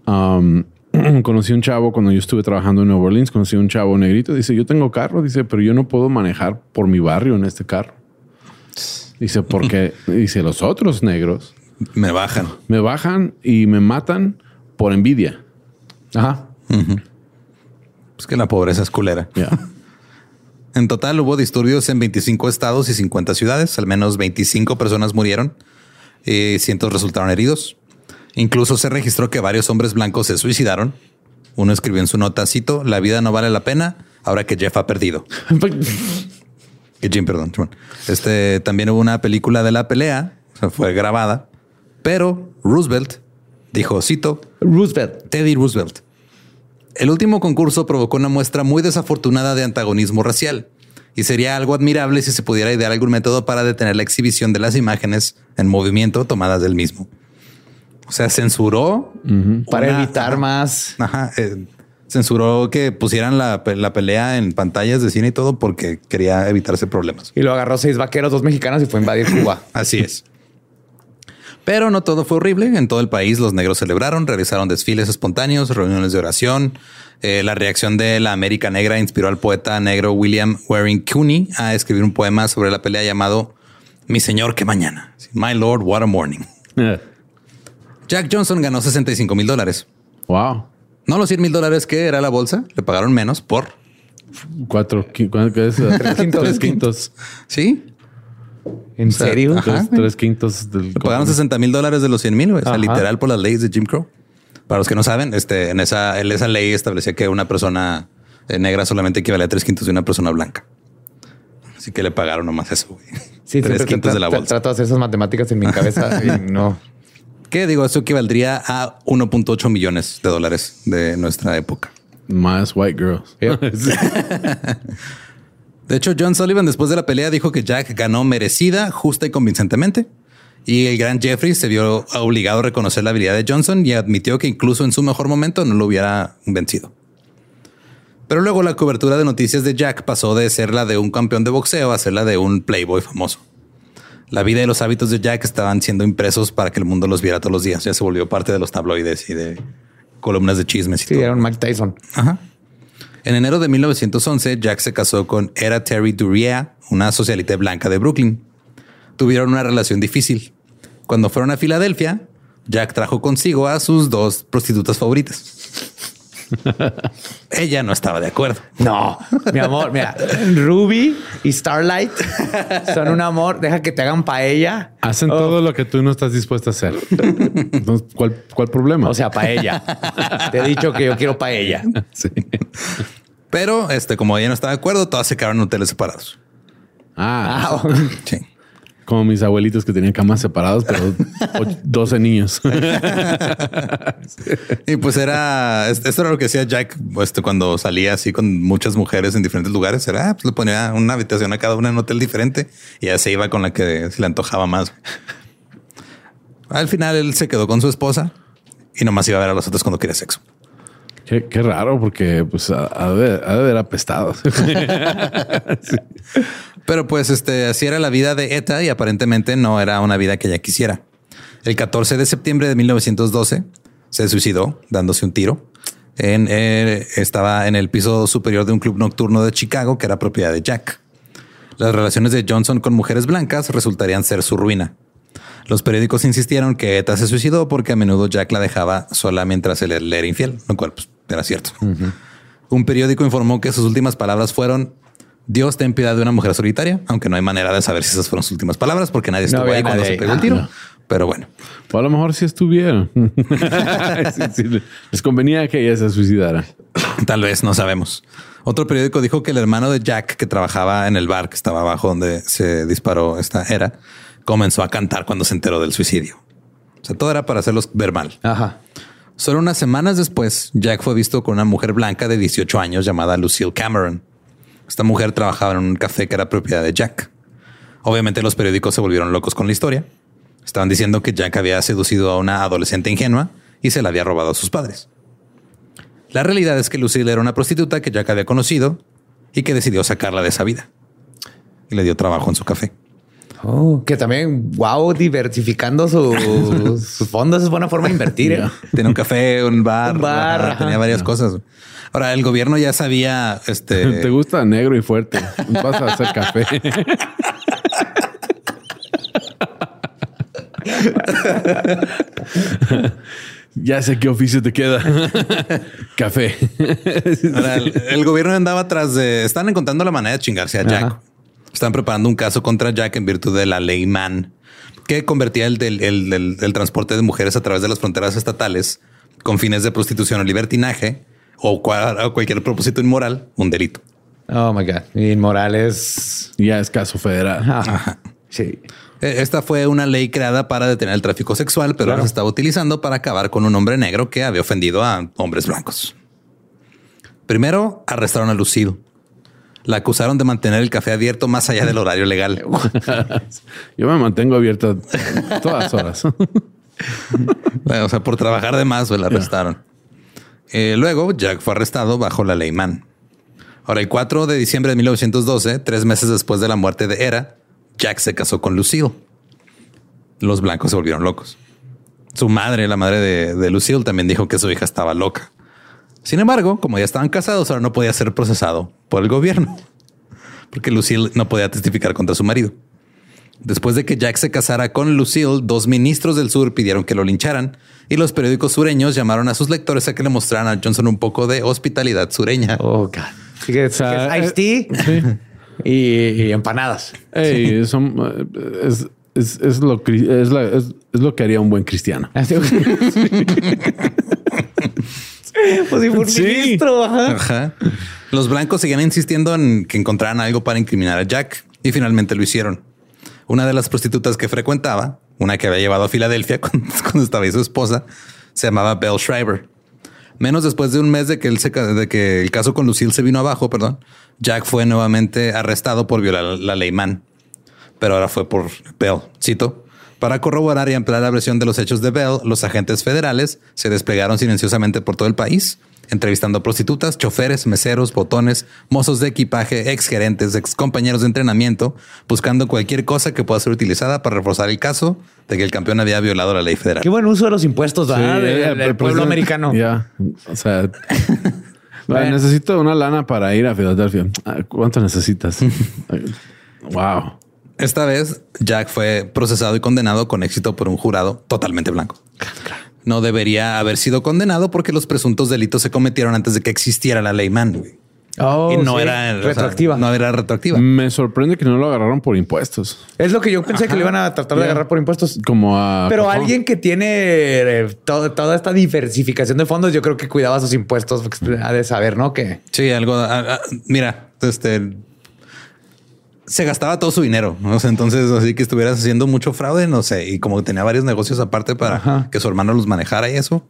Um, conocí un chavo cuando yo estuve trabajando en Nueva Orleans. Conocí un chavo negrito. Dice: Yo tengo carro. Dice, pero yo no puedo manejar por mi barrio en este carro. Dice, porque dice los otros negros Me bajan. me bajan y me matan por envidia. Ajá. Es que la pobreza es culera. Ya. En total hubo disturbios en 25 estados y 50 ciudades. Al menos 25 personas murieron y cientos resultaron heridos. Incluso se registró que varios hombres blancos se suicidaron. Uno escribió en su nota, cito, la vida no vale la pena ahora que Jeff ha perdido. Que Jim, perdón. Este también hubo una película de la pelea, fue grabada, pero Roosevelt dijo, cito, Roosevelt. Teddy Roosevelt. El último concurso provocó una muestra muy desafortunada de antagonismo racial y sería algo admirable si se pudiera idear algún método para detener la exhibición de las imágenes en movimiento tomadas del mismo. O sea, censuró Para una- evitar ajá. más. Ajá, eh, censuró que pusieran la, la pelea en pantallas de cine y todo porque quería evitarse problemas. Y lo agarró seis vaqueros, dos mexicanos y fue a invadir Cuba. Así es. Pero no todo fue horrible. En todo el país los negros celebraron, realizaron desfiles espontáneos, reuniones de oración. Eh, la reacción de la América Negra inspiró al poeta negro William Waring Cooney a escribir un poema sobre la pelea llamado Mi Señor, que mañana. My Lord, what a morning. Jack Johnson ganó 65 mil dólares. wow. No los 100 mil dólares que era la bolsa, le pagaron menos por. Cuatro, ¿cuánto qué es? Tres quintos. Tres quintos. Sí, ¿En sea, serio? ajá. Tres, tres quintos del. Le pagaron 60 mil dólares de los 100 mil, o sea, literal por las leyes de Jim Crow. Para los que no saben, este, en esa, en esa ley establecía que una persona eh, negra solamente equivalía a tres quintos de una persona blanca. Así que le pagaron nomás eso. güey. Sí, tres quintos de la bolsa. Trato de hacer esas matemáticas en mi cabeza y no. ¿Qué digo? Eso equivaldría a 1.8 millones de dólares de nuestra época. Más white girls. De hecho, John Sullivan después de la pelea dijo que Jack ganó merecida, justa y convincentemente. Y el gran Jeffrey se vio obligado a reconocer la habilidad de Johnson y admitió que incluso en su mejor momento no lo hubiera vencido. Pero luego la cobertura de noticias de Jack pasó de ser la de un campeón de boxeo a ser la de un playboy famoso. La vida y los hábitos de Jack estaban siendo impresos para que el mundo los viera todos los días. Ya se volvió parte de los tabloides y de columnas de chismes y Sí, todo. era un Mike Tyson. Ajá. En enero de 1911, Jack se casó con Era Terry Duryea, una socialite blanca de Brooklyn. Tuvieron una relación difícil. Cuando fueron a Filadelfia, Jack trajo consigo a sus dos prostitutas favoritas. Ella no estaba de acuerdo. No, mi amor, mira, Ruby y Starlight son un amor. Deja que te hagan paella. Hacen todo lo que tú no estás dispuesto a hacer. Entonces, ¿cuál, cuál problema? O sea, paella. Te he dicho que yo quiero paella. Sí. Pero este, como ella no estaba de acuerdo, todas se quedaron en hoteles separados. Ah, Ah, Sí. Como mis abuelitos que tenían camas separadas, pero och- 12 niños. Y pues era, es- esto era lo que hacía Jack este, cuando salía así con muchas mujeres en diferentes lugares. Era, ah, pues le ponía una habitación a cada una en un hotel diferente y ya se iba con la que se le antojaba más. Al final él se quedó con su esposa y nomás iba a ver a los otros cuando quería sexo. Qué, raro, porque pues ha de, ha haber apestado. Pero pues este, así era la vida de Eta y aparentemente no era una vida que ella quisiera. El 14 de septiembre de 1912 se suicidó dándose un tiro. En, eh, estaba en el piso superior de un club nocturno de Chicago que era propiedad de Jack. Las relaciones de Johnson con mujeres blancas resultarían ser su ruina. Los periódicos insistieron que Eta se suicidó porque a menudo Jack la dejaba sola mientras él era infiel, lo cual pues, era cierto. Un periódico informó que sus últimas palabras fueron Dios ten piedad de una mujer solitaria, aunque no hay manera de saber si esas fueron sus últimas palabras porque nadie estuvo había ahí cuando nadie se pegó el Ah, tiro. no. Pero bueno, o a lo mejor si. Sí, sí, les convenía que ella se suicidara. tal vez no sabemos. Otro periódico dijo que el hermano de Jack, que trabajaba en el bar que estaba abajo donde se disparó esta era, comenzó a cantar cuando se enteró del suicidio. O sea, todo era para hacerlos ver mal. Ajá. Solo unas semanas después, Jack fue visto con una mujer blanca de 18 años llamada Lucille Cameron. Esta mujer trabajaba en un café que era propiedad de Jack. Obviamente los periódicos se volvieron locos con la historia. Estaban diciendo que Jack había seducido a una adolescente ingenua y se la había robado a sus padres. La realidad es que Lucille era una prostituta que Jack había conocido y que decidió sacarla de esa vida. Y le dio trabajo en su café. Oh, que también, wow, diversificando su- sus fondos es buena forma de invertir. ¿eh? Tenía un café, un bar, Un bar, ajá, ajá. tenía varias cosas. Ahora, el gobierno ya sabía, este, Te gusta negro y fuerte. Vas a hacer café. ya sé qué oficio te queda. café. Ahora, el, el gobierno andaba atrás de. Están encontrando la manera de chingarse a Jack. Ajá. Están preparando un caso contra Jack en virtud de la ley Mann, que convertía el, del- el- el- el transporte de mujeres a través de las fronteras estatales con fines de prostitución o libertinaje o, cua- o cualquier propósito inmoral, un delito. Oh my God. Inmoral es. ya es caso federal. Ajá. Sí. Eh, Esta fue una ley creada para detener el tráfico sexual, pero ahora se estaba utilizando para acabar con un hombre negro que había ofendido a hombres blancos. Primero, arrestaron a Lucille. La acusaron de mantener el café abierto más allá del horario legal. Yo me mantengo abierta todas horas. O sea, por trabajar de más, pues, la arrestaron. Eh, luego, Jack fue arrestado bajo la ley Mann. Ahora, el 4 de diciembre de 1912, tres meses después de la muerte de Era, Jack se casó con Lucille. Los blancos se volvieron locos. Su madre, la madre de, de Lucille, también dijo que su hija estaba loca. Sin embargo, como ya estaban casados, ahora no podía ser procesado por el gobierno, porque Lucille no podía testificar contra su marido. Después de que Jack se casara con Lucille, dos ministros del sur pidieron que lo lincharan y los periódicos sureños llamaron a sus lectores a que le mostraran a Johnson un poco de hospitalidad sureña. Oh God. Sí que es, sea, que es iced tea y, y empanadas. Son, es, es, es lo, cri- es, la- es- es lo que haría un buen cristiano. Así- pues si fue un Sí. ministro. ajá. Ajá. Los blancos seguían insistiendo en que encontraran algo para incriminar a Jack y finalmente lo hicieron. Una de las prostitutas que frecuentaba, una que había llevado a Filadelfia cuando, cuando estaba ahí su esposa, se llamaba Belle Schreiber. Menos después de un mes de que, él se de que el caso con Lucille se vino abajo, perdón, Jack fue nuevamente arrestado por violar la ley Mann. Pero ahora fue por Bell. Cito. Para corroborar y ampliar la versión de los hechos de Bell, los agentes federales se desplegaron silenciosamente por todo el país entrevistando prostitutas, choferes, meseros, botones, mozos de equipaje, ex gerentes, ex compañeros de entrenamiento, buscando cualquier cosa que pueda ser utilizada para reforzar el caso de que el campeón había violado la ley federal. Qué buen uso de los impuestos del, eh, pero pueblo pues, americano. Ya. O sea, Bueno. necesito una lana para ir a Filadelfia. Ah, ¿Cuánto necesitas? wow. Esta vez, Jack fue procesado y condenado con éxito por un jurado totalmente blanco. No debería haber sido condenado porque los presuntos delitos se cometieron antes de que existiera la ley Mann. Oh, y no sí. era o sea, retroactiva. no era retroactiva. Me sorprende que no lo agarraron por impuestos. Es lo que yo pensé que le iban a tratar de agarrar por impuestos. Como a. Pero alguien que tiene eh, todo- toda esta diversificación de fondos, yo creo que cuidaba sus impuestos. porque Ha de saber, ¿no? Que Sí, algo. ah, ah, mira, este se gastaba todo su dinero. ¿no? O sea, entonces, así que estuvieras haciendo mucho fraude, no sé. Y como tenía varios negocios aparte para Ajá. que su hermano los manejara y eso,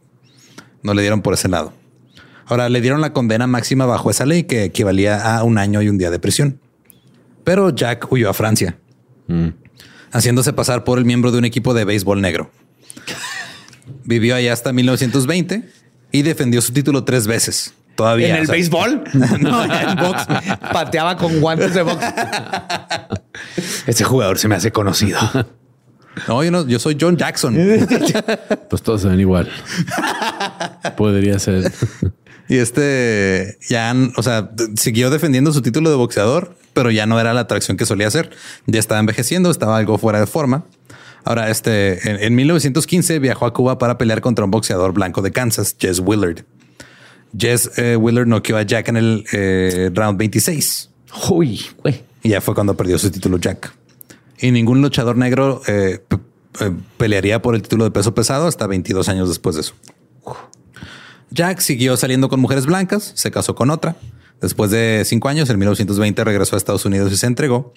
no le dieron por ese lado. Ahora le dieron la condena máxima bajo esa ley que equivalía a un año y un día de prisión. Pero Jack huyó a Francia, haciéndose pasar por el miembro de un equipo de béisbol negro. Vivió allá hasta 1920 y defendió su título tres veces. Todavía. en el o sea, béisbol, no, en box. pateaba con guantes de box. Ese jugador se me hace conocido. No, yo no, yo soy John Jackson. Pues todos se ven igual. Podría ser. Y este ya, o sea, siguió defendiendo su título de boxeador, pero ya no era la atracción que solía ser. Ya estaba envejeciendo, estaba algo fuera de forma. Ahora, este, en, en 1915 viajó a Cuba para pelear contra un boxeador blanco de Kansas, Jess Willard. Jess eh, Willard noqueó a Jack en el eh, round 26. Uy, güey. Y ya fue cuando perdió su título Jack. Y ningún luchador negro eh, eh, pelearía por el título de peso pesado hasta 22 años después de eso. Jack siguió saliendo con mujeres blancas, se casó con otra. Después de cinco años, en 1920 regresó a Estados Unidos y se entregó.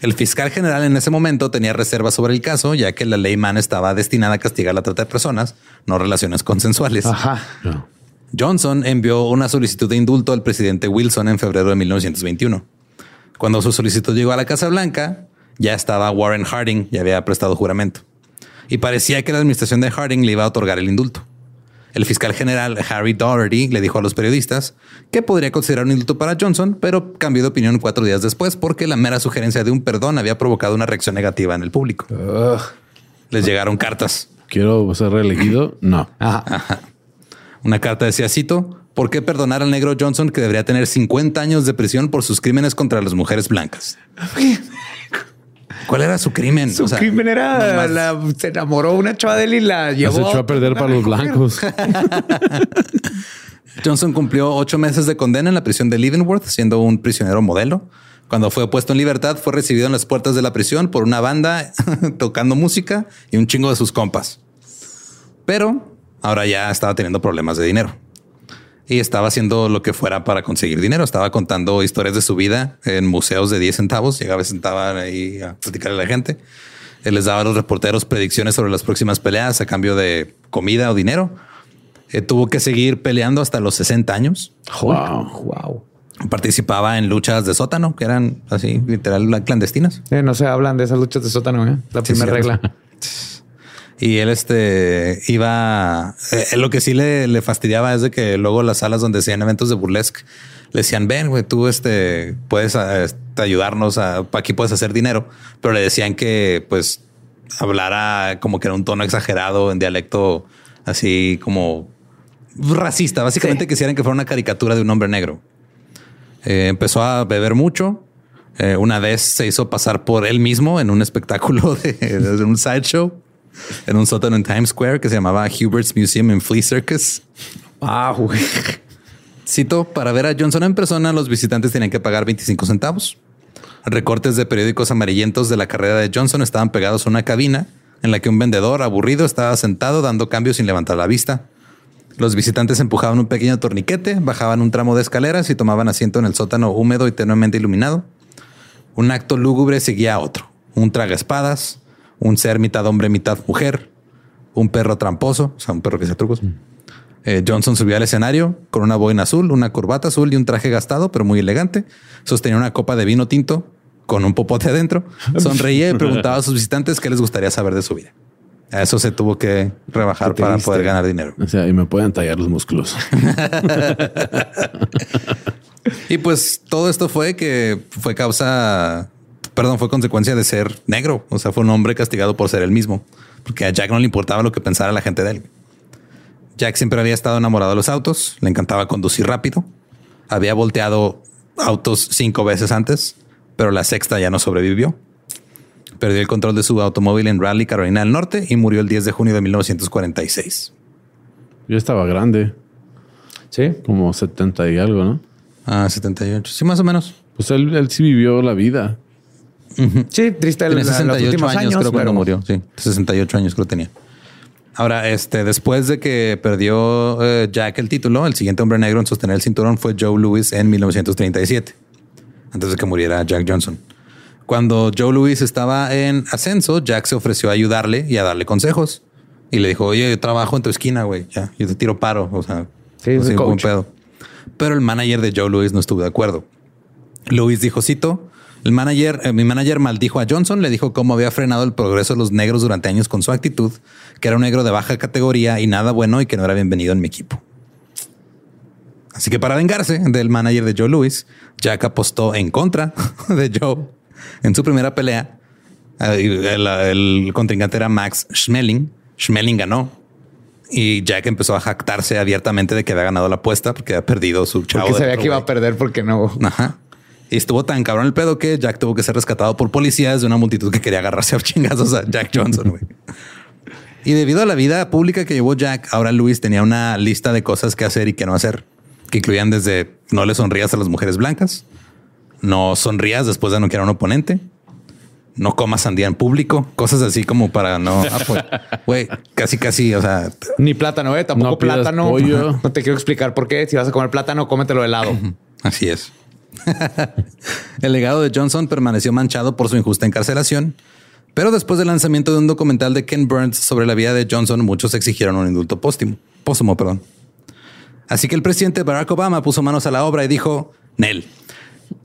El fiscal general en ese momento tenía reservas sobre el caso, ya que la ley Mann estaba destinada a castigar la trata de personas, no relaciones consensuales. Ajá. No. Johnson envió una solicitud de indulto al presidente Wilson en febrero de 1921. Cuando su solicitud llegó a la Casa Blanca, ya estaba Warren Harding y había prestado juramento. Y parecía que la administración de Harding le iba a otorgar el indulto. El fiscal general Harry Doherty le dijo a los periodistas que podría considerar un indulto para Johnson, pero cambió de opinión cuatro días después porque la mera sugerencia de un perdón había provocado una reacción negativa en el público. Les llegaron cartas. Quiero ser reelegido. No. Ajá. Una carta decía, cito, ¿por qué perdonar al negro Johnson que debería tener 50 años de prisión por sus crímenes contra las mujeres blancas? ¿Cuál era su crimen? Su O sea, crimen era la, se enamoró una chava de él y la llevó. echó a perder para los blancos. Johnson cumplió ocho meses de condena en la prisión de Leavenworth, siendo un prisionero modelo. Cuando fue puesto en libertad, fue recibido en las puertas de la prisión por una banda tocando música y un chingo de sus compas. Pero ahora ya estaba teniendo problemas de dinero. Y estaba haciendo lo que fuera para conseguir dinero. Estaba contando historias de su vida en museos de 10 centavos. Llegaba y sentaba ahí a platicarle a la gente. Él les daba a los reporteros predicciones sobre las próximas peleas a cambio de comida o dinero. Eh, tuvo que seguir peleando hasta los 60 años. Wow. Wow. Participaba en luchas de sótano, que eran así, literal, clandestinas. Eh, no se hablan de esas luchas de sótano, ¿eh? La Sí, primera regla. Y él este iba. eh, lo que sí le, le fastidiaba es de que luego las salas donde hacían eventos de burlesque le decían: Ven, güey, tú este puedes eh, este, ayudarnos a aquí puedes hacer dinero. Pero le decían que pues hablara como que era un tono exagerado en dialecto así como racista. Básicamente Sí. quisieran que fuera una caricatura de un hombre negro. Eh, empezó a beber mucho. Eh, una vez se hizo pasar por él mismo en un espectáculo de, de un sideshow en un sótano en Times Square que se llamaba Hubert's Museum in Flea Circus. Ah, güey. Cito, para ver a Johnson en persona, los visitantes tenían que pagar 25 centavos. Recortes de periódicos amarillentos de la carrera de Johnson estaban pegados a una cabina en la que un vendedor aburrido estaba sentado dando cambios sin levantar la vista. Los visitantes empujaban un pequeño torniquete, bajaban un tramo de escaleras y tomaban asiento en el sótano húmedo y tenuemente iluminado. Un acto lúgubre seguía a otro. Un traga espadas, un ser mitad hombre, mitad mujer, un perro tramposo, o sea, un perro que hacía trucos. Eh, Johnson subió al escenario con una boina azul, una corbata azul y un traje gastado, pero muy elegante. Sostenía una copa de vino tinto con un popote adentro. Sonreía y preguntaba a sus visitantes qué les gustaría saber de su vida. A eso se tuvo que rebajar para poder ganar dinero. O sea, y me pueden tallar los músculos. Y pues todo esto fue que fue causa, perdón, fue consecuencia de ser negro. O sea, fue un hombre castigado por ser él mismo, porque a Jack no le importaba lo que pensara la gente de él. Jack siempre había estado enamorado de los autos, le encantaba conducir rápido, había volteado autos cinco veces antes, pero la sexta ya no sobrevivió. Perdió el control de su automóvil en Raleigh, Carolina del Norte, y murió el 10 de junio de 1946. Yo estaba grande, Sí. como 70 y algo, ¿no? Ah, 78. Sí, más o menos. Pues él, él sí vivió la vida. Sí, triste el, Tenía los 68 últimos años, años, creo, cuando murió. Sí, 68 años creo tenía. Ahora, este, después de que perdió eh, Jack el título, el siguiente hombre negro en sostener el cinturón fue Joe Louis en 1937, antes de que muriera Jack Johnson. Cuando Joe Louis estaba en ascenso, Jack se ofreció a ayudarle y a darle consejos. Y le dijo, oye, yo trabajo en tu esquina, güey. Ya, yo te tiro paro. O sea, Sí, es el buen coach. pedo. Pero el manager de Joe Louis no estuvo de acuerdo. Louis dijo, cito, el manager, eh, mi manager maldijo a Johnson, le dijo cómo había frenado el progreso de los negros durante años con su actitud, que era un negro de baja categoría y nada bueno y que no era bienvenido en mi equipo. Así que para vengarse del manager de Joe Louis, Jack apostó en contra de Joe en su primera pelea. Eh, El, el contrincante era Max Schmeling. Schmeling ganó y Jack empezó a jactarse abiertamente de que había ganado la apuesta porque había perdido su chavo. porque sabía que iba a perder porque no. Ajá. Y estuvo tan cabrón el pedo que Jack tuvo que ser rescatado por policías de una multitud que quería agarrarse a chingazos a Jack Johnson. güey. Y debido a la vida pública que llevó Jack, ahora Luis tenía una lista de cosas que hacer y que no hacer, que incluían desde no le sonrías a las mujeres blancas, no sonrías después de no querer a un oponente, no comas sandía en público, cosas así como para no, ah, pues, güey, casi, casi, o sea, Ni plátano, eh. Tampoco No plátano. pollo. No te quiero explicar por qué. Si vas a comer plátano, cómetelo de helado. Así es. El legado de Johnson permaneció manchado por su injusta encarcelación, pero después del lanzamiento de un documental de Ken Burns sobre la vida de Johnson, muchos exigieron un indulto póstumo. Póstumo, perdón. Así que el presidente Barack Obama puso manos a la obra y dijo, Nel,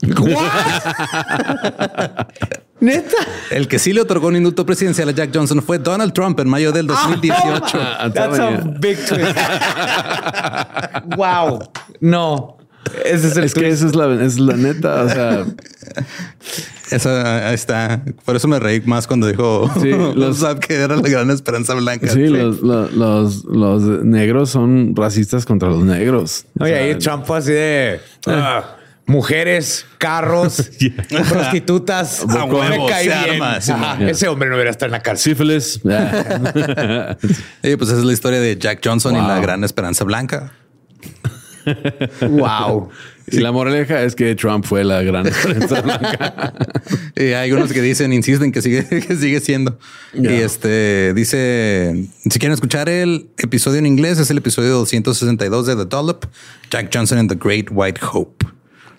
Neta. el que sí le otorgó un indulto presidencial a Jack Johnson fue Donald Trump en mayo del 2018. Ah, That's a big twist. wow. No. Ese es el Es que esa es la, es la neta. O sea, Eso ahí está. Por eso me reí más cuando dijo Sí, los- que era la gran esperanza blanca. sí, los, los, los, los negros son racistas contra los negros. O Oye, sea, ahí Trump fue así de ah, mujeres, carros, prostitutas. A Me huevo, cae se bien. arma, sí, Ajá, man. Ese hombre no debería estar en la cárcel. sífilis. Ah. Eh, pues esa es la historia de Jack Johnson y Wow. la gran esperanza blanca. Wow. Y la moraleja es que Trump fue la gran esperanza blanca. Y hay unos que dicen, insisten que sigue, que sigue siendo. Y este dice: si quieren escuchar el episodio en inglés, es el episodio 262 de The Dollop, Jack Johnson and the Great White Hope.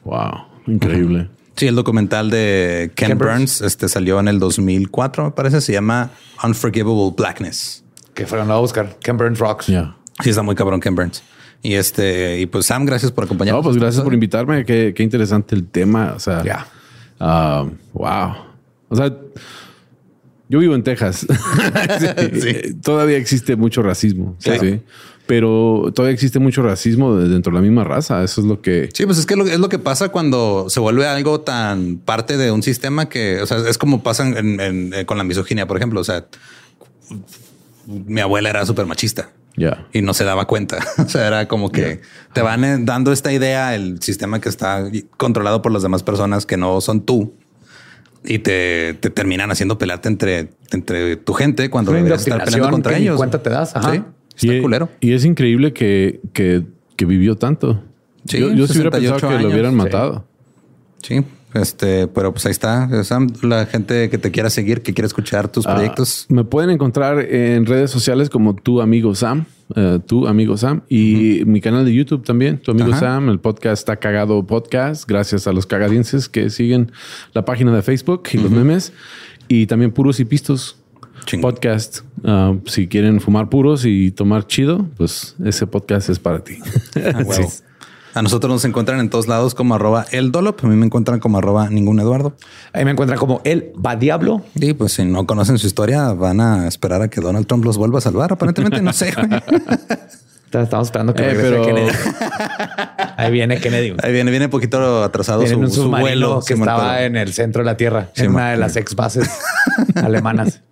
Wow, increíble. Sí, el documental de Ken, Ken Burns. Burns este, salió en el 2004, me parece. Se llama Unforgivable Blackness. Que fueron a buscar. Ken Burns Rocks. Ya. Sí, está muy cabrón Ken Burns. Y este, y pues Sam, gracias por acompañarnos. No, pues gracias por invitarme. Qué, qué interesante el tema. O sea, Ya. ah, wow. O sea, yo vivo en Texas. Sí. Todavía existe mucho racismo. Sí. Sí. Pero todavía existe mucho racismo de- dentro de la misma raza. Eso es lo que. Sí, pues es que es lo que pasa cuando se vuelve algo tan parte de un sistema que, o sea, es como pasa en- en- eh, con la misoginia, por ejemplo. O sea, mi abuela era súper machista Ya. y no se daba cuenta. O sea, era como que te van eh, dando esta idea, el sistema que está controlado por las demás personas que no son tú y te, te terminan haciendo pelarte entre, entre tu gente cuando deberías estar peleando contra ellos. cuenta te das, ajá. Sí, está y, culero. y es increíble que, que, que vivió tanto. Sí, yo yo sí hubiera 68 pensado que años, lo hubieran sí. matado. Sí, este, pero pues ahí está. Sam, la gente que te quiera seguir, que quiera escuchar tus Ah, proyectos. me pueden encontrar en redes sociales como tu amigo Sam, eh, tu amigo Sam y mi canal de YouTube también, tu amigo Ajá. Sam. El podcast está cagado podcast, gracias a los cagadienses que siguen la página de Facebook y los memes y también puros y pistos. Podcast. Ah, si quieren fumar puros y tomar chido, pues ese podcast es para ti. Ah, huevo. Sí. A nosotros nos encuentran en todos lados como arroba el Dolop. A mí me encuentran como arroba ningún Eduardo. Ahí me encuentran como el va diablo. Y pues si no conocen su historia, van a esperar a que Donald Trump los vuelva a salvar. Aparentemente no sé. Estamos esperando que Eh, regrese pero- Kennedy. Ahí viene Kennedy. Ahí viene, viene poquito atrasado Viene en su, vuelo. que estaba en el centro de la Tierra, Sí, en una de las ex bases alemanas.